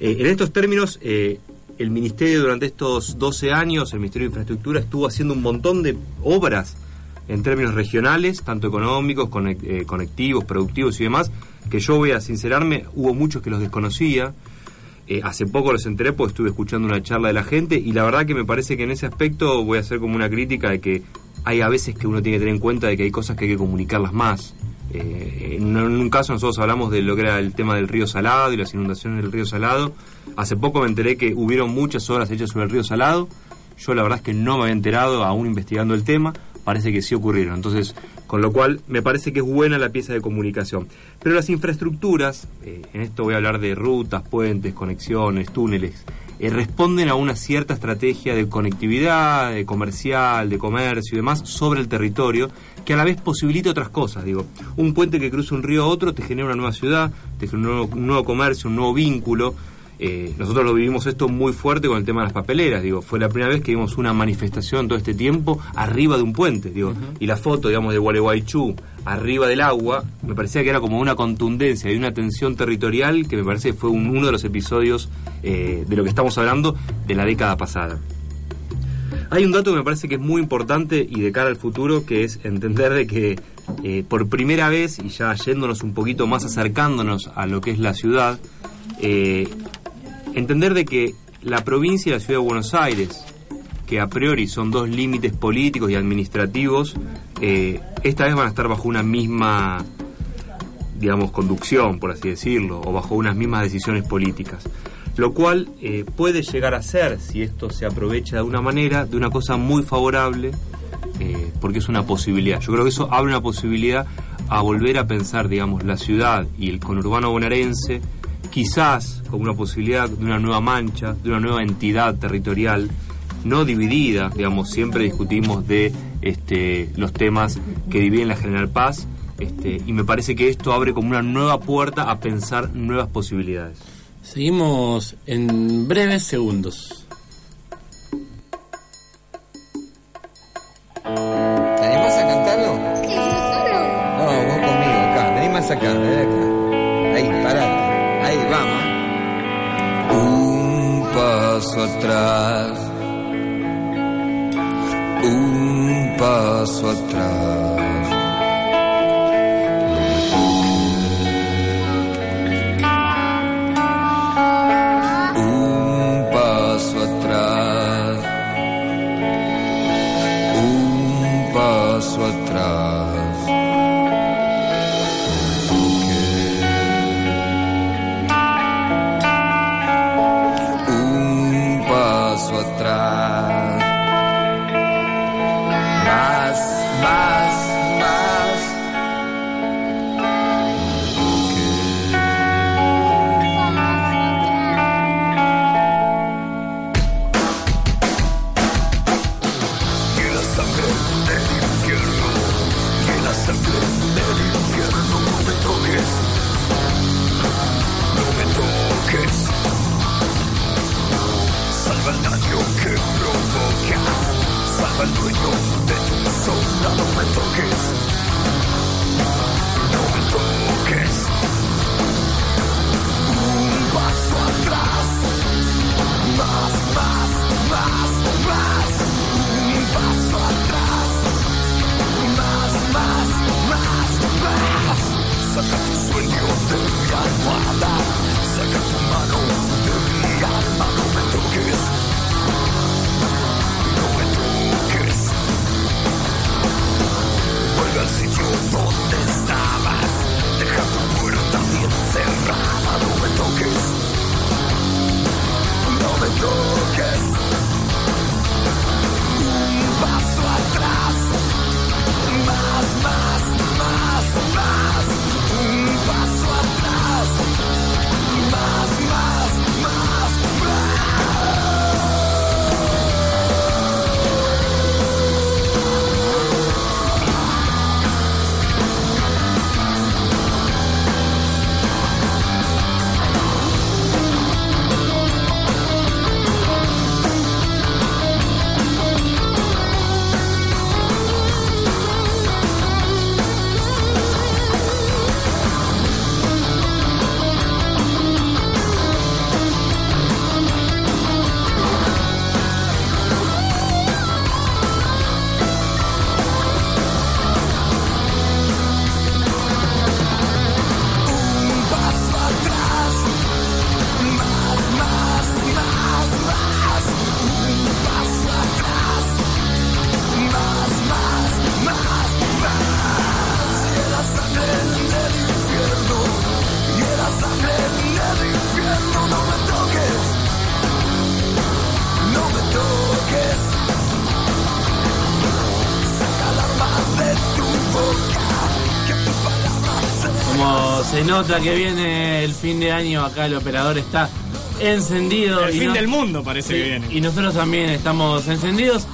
Eh, en estos términos, eh, el Ministerio durante estos 12 años, el Ministerio de Infraestructura, estuvo haciendo un montón de obras en términos regionales, tanto económicos, eh, conectivos, productivos y demás, que yo voy a sincerarme, hubo muchos que los desconocía. Eh, hace poco los enteré porque estuve escuchando una charla de la gente y la verdad que me parece que en ese aspecto voy a hacer como una crítica de que hay a veces que uno tiene que tener en cuenta de que hay cosas que hay que comunicarlas más. Eh, en, un caso nosotros hablamos de lo que era el tema del río Salado y las inundaciones del río Salado. Hace poco me enteré que hubieron muchas obras hechas sobre el río Salado. Yo la verdad es que no me había enterado aún investigando el tema. Parece que sí ocurrieron. Entonces, con lo cual me parece que es buena la pieza de comunicación. Pero las infraestructuras, eh, en esto voy a hablar de rutas, puentes, conexiones, túneles, eh, responden a una cierta estrategia de conectividad, de comercial, de comercio y demás sobre el territorio, que a la vez posibilita otras cosas. Digo, un puente que cruza un río a otro te genera una nueva ciudad, te genera un nuevo, un nuevo comercio, un nuevo vínculo. Eh, nosotros lo vivimos esto muy fuerte con el tema de las papeleras, digo, fue la primera vez que vimos una manifestación todo este tiempo arriba de un puente, digo, y la foto, digamos, de Gualeguaychú arriba del agua, me parecía que era como una contundencia y una tensión territorial que me parece que fue un- uno de los episodios eh, de lo que estamos hablando de la década pasada. Hay un dato que me parece que es muy importante y de cara al futuro, que es entender de que eh, por primera vez, y ya yéndonos un poquito más acercándonos a lo que es la ciudad, eh, entender de que la provincia y la ciudad de Buenos Aires, que a priori son dos límites políticos y administrativos, eh, esta vez van a estar bajo una misma, digamos, conducción, por así decirlo, o bajo unas mismas decisiones políticas. Lo cual eh, puede llegar a ser, si esto se aprovecha de una manera, de una cosa muy favorable, eh, porque es una posibilidad. Yo creo que eso abre una posibilidad a volver a pensar, digamos, la ciudad y el conurbano bonaerense, quizás como una posibilidad de una nueva mancha, de una nueva entidad territorial, no dividida, digamos, siempre discutimos de este, los temas que dividen la General Paz, este, y me parece que esto abre como una nueva puerta a pensar nuevas posibilidades. Seguimos en breves segundos. Paso atrás, un paso atrás. Daño que provocas, salva el dueño de tu sombra, no me toques, no me toques. Un paso atrás, más, más, más, más. Un paso atrás, más, más, más, más. Saca tu sueño de mi almohada, saca tu mano ¿Dónde estabas? Deja tu puerta bien cerrada, no me toques. No me toques. Se nota que viene el fin de año, acá el operador está encendido. El y fin no- del mundo parece Sí, que viene. Y nosotros también estamos encendidos.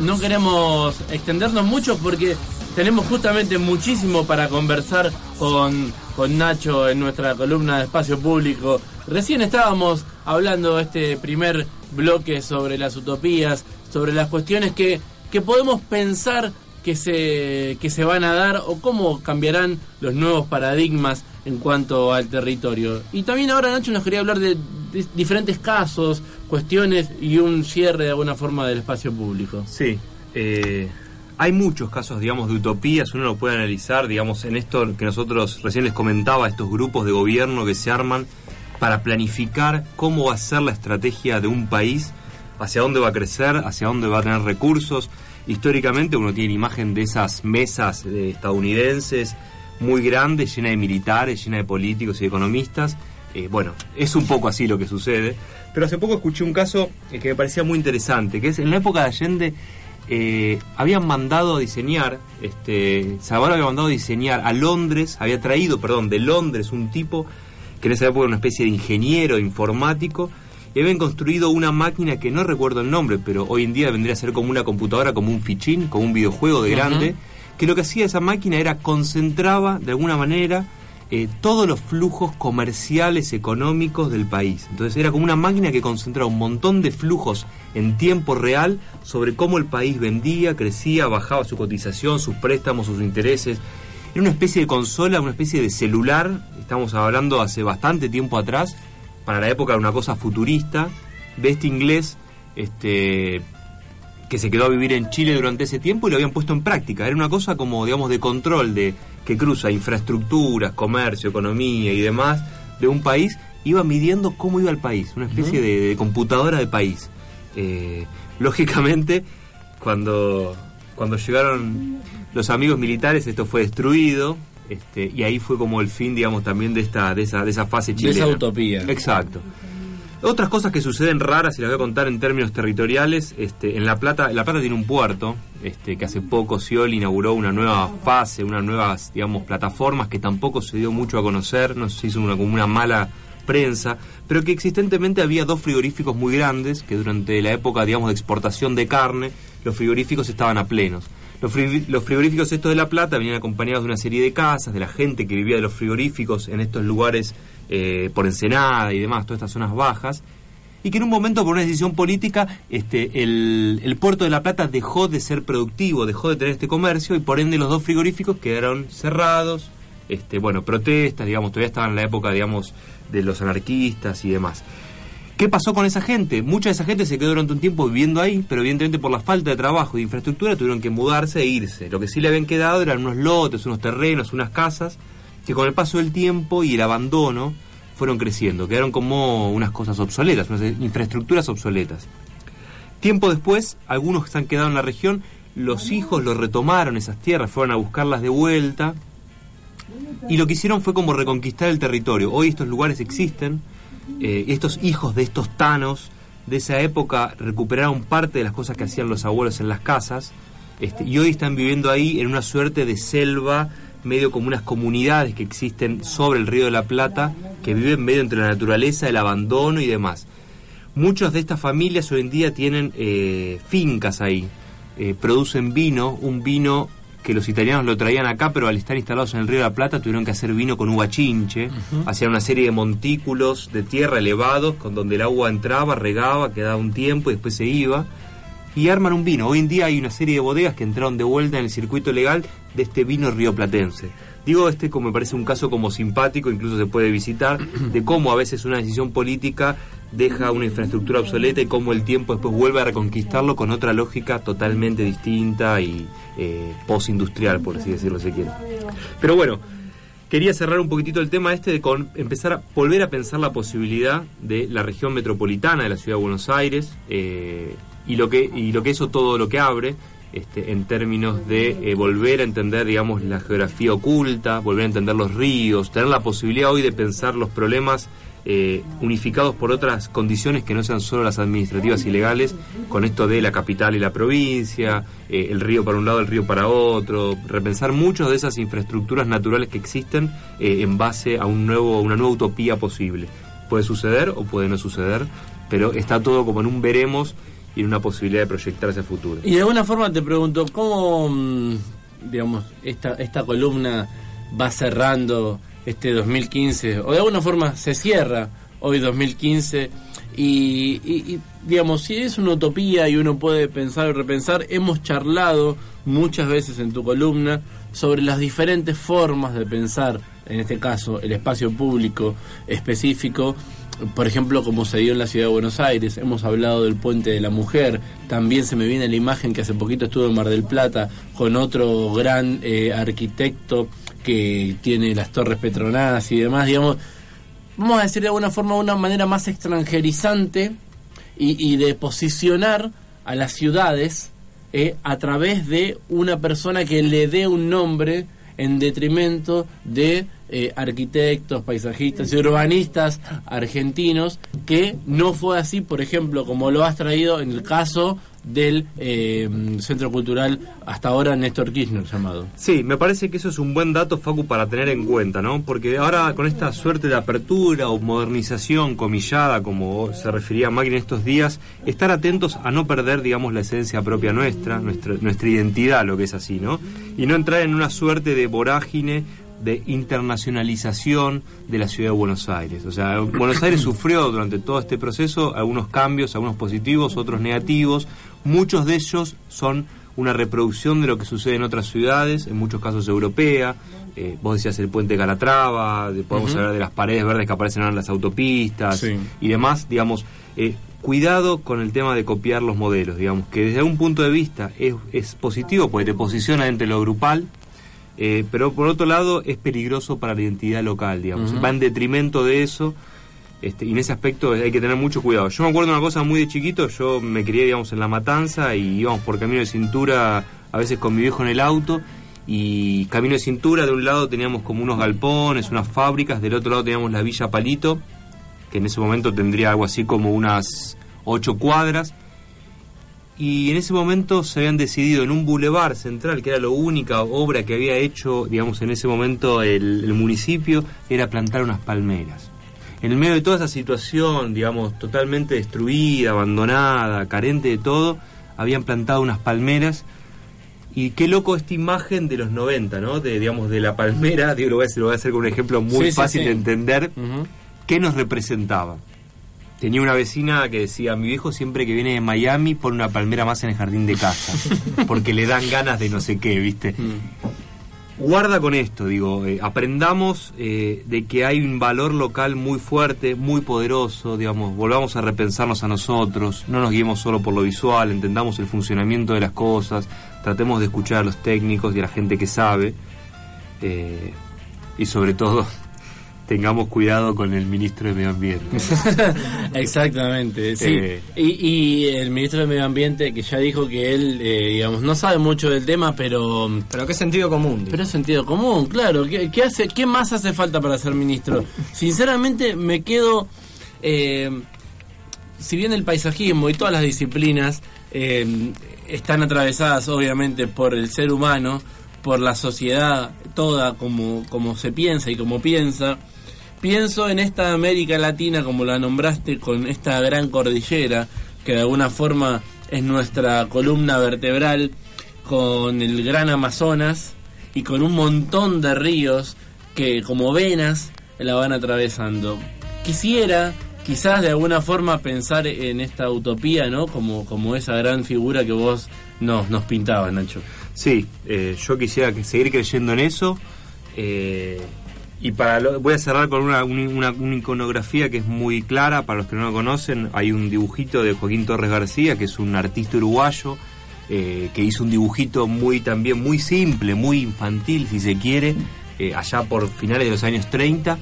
No queremos extendernos mucho porque tenemos justamente muchísimo para conversar con, con Nacho en nuestra columna de espacio público. Recién estábamos hablando este primer bloque sobre las utopías, sobre las cuestiones que, que podemos pensar que se, que se van a dar o cómo cambiarán los nuevos paradigmas en cuanto al territorio. Y también ahora Nacho nos quería hablar de, diferentes casos, cuestiones y un cierre de alguna forma del espacio público. Sí, eh, hay muchos casos, digamos, de utopías, uno lo puede analizar, digamos, en esto que nosotros recién les comentaba, estos grupos de gobierno que se arman para planificar cómo va a ser la estrategia de un país, hacia dónde va a crecer, hacia dónde va a tener recursos. Históricamente uno tiene imagen de esas mesas eh, estadounidenses muy grandes, llenas de militares, llenas de políticos y de economistas. Eh, bueno, es un poco así lo que sucede. Pero hace poco escuché un caso eh, que me parecía muy interesante, que es en la época de Allende eh, habían mandado a diseñar, este, Salvador había mandado a diseñar a Londres, había traído, perdón, de Londres un tipo que en esa época era una especie de ingeniero informático, y habían construido una máquina que no recuerdo el nombre, pero hoy en día vendría a ser como una computadora, como un fichín, como un videojuego de grande, que lo que hacía esa máquina era concentraba de alguna manera eh, todos los flujos comerciales económicos del país. Entonces era como una máquina que concentraba un montón de flujos en tiempo real sobre cómo el país vendía, crecía, bajaba su cotización, sus préstamos, sus intereses. Era una especie de consola, una especie de celular, estamos hablando hace bastante tiempo atrás, para la época era una cosa futurista, de este inglés este, que se quedó a vivir en Chile durante ese tiempo y lo habían puesto en práctica. Era una cosa como, digamos, de control, de que cruza infraestructuras, comercio, economía y demás de un país, iba midiendo cómo iba el país, una especie de, de computadora de país. Eh, lógicamente, cuando, cuando llegaron los amigos militares, esto fue destruido. Este, y ahí fue como el fin, digamos, también de esta, de esa, de esa fase De chilena. esa utopía. Exacto. Otras cosas que suceden raras, y las voy a contar en términos territoriales, este, en La Plata, La Plata tiene un puerto, este, que hace poco Scioli inauguró una nueva fase, unas nuevas, digamos, plataformas que tampoco se dio mucho a conocer, no se hizo una, como una mala prensa, pero que existentemente había dos frigoríficos muy grandes, que durante la época, digamos, de exportación de carne, los frigoríficos estaban a plenos. Los, fri- los frigoríficos estos de La Plata venían acompañados de una serie de casas, de la gente que vivía de los frigoríficos en estos lugares eh, por Ensenada y demás, todas estas zonas bajas, y que en un momento por una decisión política este, el, puerto de La Plata dejó de ser productivo, dejó de tener este comercio y por ende los dos frigoríficos quedaron cerrados, este, bueno, protestas, digamos, todavía estaban en la época, digamos, de los anarquistas y demás. ¿Qué pasó con esa gente? Mucha de esa gente se quedó durante un tiempo viviendo ahí, pero evidentemente por la falta de trabajo y de infraestructura tuvieron que mudarse e irse. Lo que sí le habían quedado eran unos lotes, unos terrenos, unas casas, que con el paso del tiempo y el abandono fueron creciendo. Quedaron como unas cosas obsoletas, unas infraestructuras obsoletas. Tiempo después, algunos que se han quedado en la región, los hijos lo retomaron esas tierras, fueron a buscarlas de vuelta, y lo que hicieron fue como reconquistar el territorio. Hoy estos lugares existen, eh, estos hijos de estos tanos de esa época recuperaron parte de las cosas que hacían los abuelos en las casas, este, y hoy están viviendo ahí en una suerte de selva, medio como unas comunidades que existen sobre el río de la Plata, que viven medio entre la naturaleza, el abandono y demás. Muchas de estas familias hoy en día tienen eh, fincas ahí, eh, producen vino, un vino que los italianos lo traían acá, pero al estar instalados en el río de la Plata tuvieron que hacer vino con uva chinche, hacían una serie de montículos de tierra elevados, con donde el agua entraba, regaba, quedaba un tiempo y después se iba, y arman un vino. Hoy en día hay una serie de bodegas que entraron de vuelta en el circuito legal de este vino rioplatense. Digo este como me parece un caso como simpático, incluso se puede visitar, de cómo a veces una decisión política deja una infraestructura obsoleta y cómo el tiempo después vuelve a reconquistarlo con otra lógica totalmente distinta y eh, postindustrial, por así decirlo si quiere. Pero bueno, quería cerrar un poquitito el tema este de con, empezar a volver a pensar la posibilidad de la región metropolitana de la ciudad de Buenos Aires eh, y lo que y lo que eso todo lo que abre este, en términos de eh, volver a entender, digamos, la geografía oculta, volver a entender los ríos, tener la posibilidad hoy de pensar los problemas eh, unificados por otras condiciones que no sean solo las administrativas y legales, con esto de la capital y la provincia, eh, el río para un lado, el río para otro, repensar muchas de esas infraestructuras naturales que existen en base a un nuevo, una nueva utopía posible. Puede suceder o puede no suceder, pero está todo como en un veremos y una posibilidad de proyectar hacia el futuro. Y de alguna forma te pregunto, ¿cómo, mm, digamos, esta, esta columna va cerrando este 2015? O de alguna forma se cierra hoy 2015 y, y- y, digamos, si es una utopía y uno puede pensar y repensar, hemos charlado muchas veces en tu columna sobre las diferentes formas de pensar, en este caso, el espacio público específico, por ejemplo, como se dio en la ciudad de Buenos Aires, hemos hablado del puente de la mujer, también se me viene la imagen que hace poquito estuve en Mar del Plata con otro gran eh, arquitecto que tiene las torres petronadas y demás, digamos, vamos a decir de alguna forma, una manera más extranjerizante y, de posicionar a las ciudades eh, a través de una persona que le dé un nombre en detrimento de eh, arquitectos, paisajistas y urbanistas argentinos, que no fue así, por ejemplo, como lo has traído en el caso del eh, Centro Cultural hasta ahora Néstor Kirchner llamado. Sí, me parece que eso es un buen dato, Facu, para tener en cuenta, ¿no? Porque ahora con esta suerte de apertura o modernización comillada, como se refería Magri en estos días, estar atentos a no perder, digamos, la esencia propia nuestra, nuestra, nuestra identidad, lo que es así, ¿no? Y no entrar en una suerte de vorágine de internacionalización de la ciudad de Buenos Aires. O sea, Buenos Aires sufrió durante todo este proceso algunos cambios, algunos positivos, otros negativos. Muchos de ellos son una reproducción de lo que sucede en otras ciudades, en muchos casos europea. Eh, vos decías el puente de Calatrava, de- podemos hablar de las paredes verdes que aparecen ahora en las autopistas Sí. y demás. Digamos, eh, cuidado con el tema de copiar los modelos, digamos, que desde un punto de vista es, es positivo porque te posiciona entre lo grupal, eh, pero por otro lado es peligroso para la identidad local, digamos. Va en detrimento de eso. Este, y en ese aspecto hay que tener mucho cuidado. Yo me acuerdo una cosa muy de chiquito, yo me crié, digamos, en La Matanza y íbamos por camino de cintura, a veces con mi viejo en el auto, y camino de cintura, de un lado teníamos como unos galpones, unas fábricas, del otro lado teníamos la Villa Palito, que en ese momento tendría algo así como unas ocho cuadras, y en ese momento se habían decidido en un bulevar central, que era la única obra que había hecho, digamos, en ese momento el, el municipio, era plantar unas palmeras. En el medio de toda esa situación, digamos, totalmente destruida, abandonada, carente de todo, habían plantado unas palmeras. Y qué loco esta imagen de los 90, ¿no? De, digamos, de la palmera, digo, lo voy a hacer, lo voy a hacer con un ejemplo muy Sí, fácil sí. de entender, qué nos representaba. Tenía una vecina que decía, mi viejo siempre que viene de Miami pone una palmera más en el jardín de casa, porque le dan ganas de no sé qué, ¿viste? Guarda con esto, digo, eh, aprendamos eh, de que hay un valor local muy fuerte, muy poderoso, digamos, volvamos a repensarnos a nosotros, no nos guiemos solo por lo visual, entendamos el funcionamiento de las cosas, tratemos de escuchar a los técnicos y a la gente que sabe, eh, y sobre todo tengamos cuidado con el ministro de Medio Ambiente. Exactamente, sí. Eh. Y, y el ministro de Medio Ambiente que ya dijo que él, eh, digamos, no sabe mucho del tema, pero... Pero qué sentido común. Pero sentido común, claro. ¿Qué, qué hace, ¿Qué más hace falta para ser ministro? Sinceramente me quedo... eh, si bien el paisajismo y todas las disciplinas eh, están atravesadas obviamente por el ser humano, por la sociedad toda como, como se piensa y como piensa, pienso en esta América Latina como la nombraste con esta gran cordillera que de alguna forma es nuestra columna vertebral con el gran Amazonas y con un montón de ríos que como venas la van atravesando. Quisiera quizás de alguna forma pensar en esta utopía, ¿no? Como, como esa gran figura que vos nos, nos pintabas, Nacho. Sí, eh, yo quisiera que seguir creyendo en eso. eh, y para lo- voy a cerrar con una, una, iconografía que es muy clara para los que no lo conocen. Hay un dibujito de Joaquín Torres García, que es un artista uruguayo, eh, que hizo un dibujito muy también muy simple, muy infantil, si se quiere, eh, allá por finales de los años 30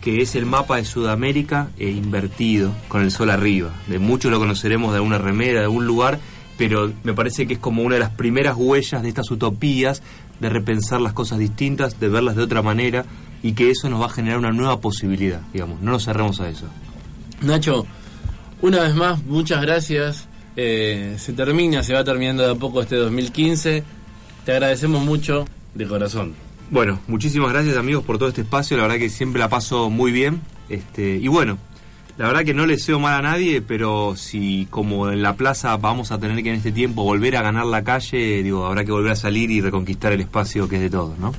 que es el mapa de Sudamérica eh, invertido, con el sol arriba. De muchos lo conoceremos de alguna remera, de algún lugar, pero me parece que es como una de las primeras huellas de estas utopías, de repensar las cosas distintas, de verlas de otra manera, y que eso nos va a generar una nueva posibilidad, digamos, no nos cerremos a eso. Nacho, una vez más, muchas gracias. Eh, se termina, se va terminando de a poco este 2015. Te agradecemos mucho de corazón. Bueno, muchísimas gracias amigos por todo este espacio, la verdad que siempre la paso muy bien. Este, y bueno, la verdad que no le deseo mal a nadie, pero si como en la plaza vamos a tener que en este tiempo volver a ganar la calle, digo, habrá que volver a salir y reconquistar el espacio que es de todos, ¿no?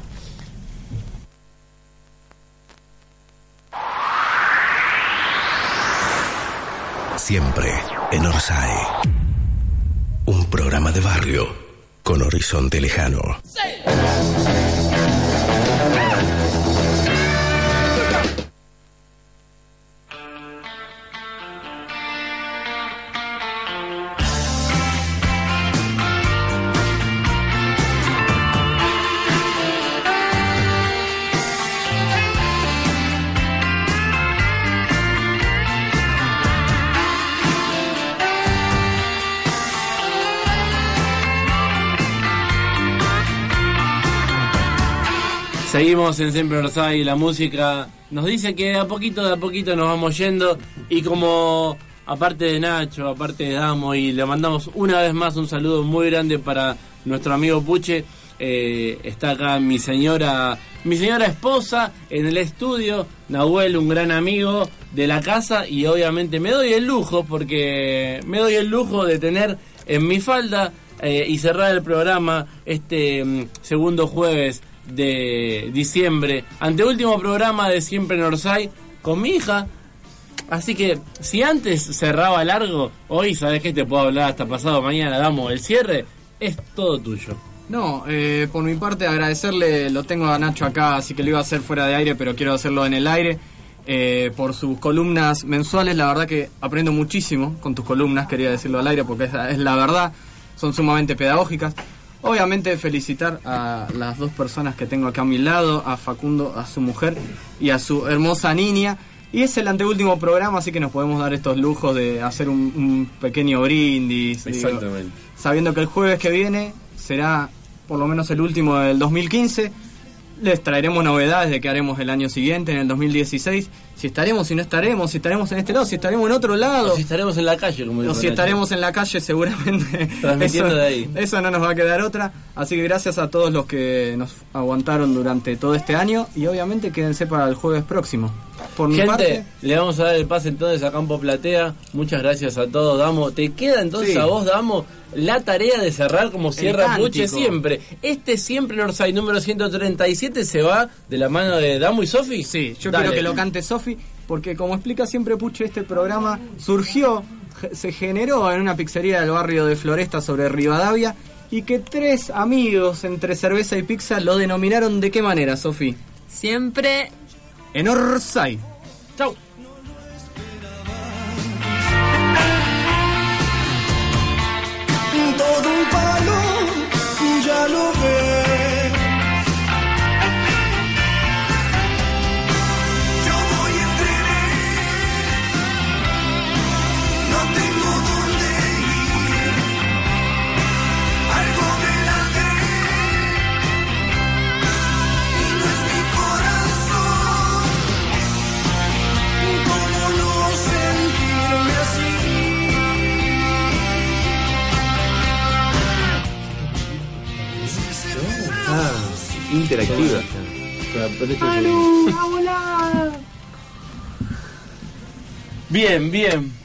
Siempre en Orsay. Un programa de barrio con horizonte lejano. Seguimos en Siempre Orsay, la música nos dice que de a poquito, de a poquito nos vamos yendo y como aparte de Nacho, aparte de Damo y le mandamos una vez más un saludo muy grande para nuestro amigo Puche, eh, está acá mi señora, mi señora esposa en el estudio, Nahuel, un gran amigo de la casa y obviamente me doy el lujo porque me doy el lujo de tener en mi falda eh, y cerrar el programa este mm, segundo jueves de diciembre, anteúltimo programa de Siempre en Orsay, con mi hija. Así que, si antes cerraba largo, hoy sabes que te puedo hablar hasta pasado mañana, damos el cierre, es todo tuyo. No, eh, por mi parte agradecerle, lo tengo a Nacho acá, así que lo iba a hacer fuera de aire, pero quiero hacerlo en el aire. eh, por sus columnas mensuales, la verdad que aprendo muchísimo con tus columnas, quería decirlo al aire porque es la verdad, son sumamente pedagógicas. Obviamente felicitar a las dos personas que tengo acá a mi lado, a Facundo, a su mujer y a su hermosa niña. Y es el anteúltimo programa, así que nos podemos dar estos lujos de hacer un, un pequeño brindis. digo, Exactamente. sabiendo que el jueves que viene será por lo menos el último del 2015. Les traeremos novedades de qué haremos el año siguiente, en el 2016. Si estaremos, si no estaremos, si estaremos en este lado, si estaremos en otro lado. O si estaremos en la calle, como O dijo si estaremos en la calle, seguramente. Transmitiendo eso, de ahí. eso no nos va a quedar otra. Así que gracias a todos los que nos aguantaron durante todo este año. Y obviamente quédense para el jueves próximo. Por mi Gente, parte, le vamos a dar el pase entonces a Campo Platea. Muchas gracias a todos, Damo. Te queda entonces Sí. a vos, Damo, la tarea de cerrar como cierra. Puche siempre. Este siempre Orsay número 137 se va de la mano de Damo y Sofi. Sí, yo Dale. quiero que lo cante Sofi, porque como explica siempre Puche, este programa surgió, se generó en una pizzería del barrio de Floresta sobre Rivadavia, y que tres amigos entre cerveza y pizza lo denominaron de qué manera, Sofi. Siempre En Orsay. Chau. todo un palo, ya lo ve. Interactiva. Bien, bien.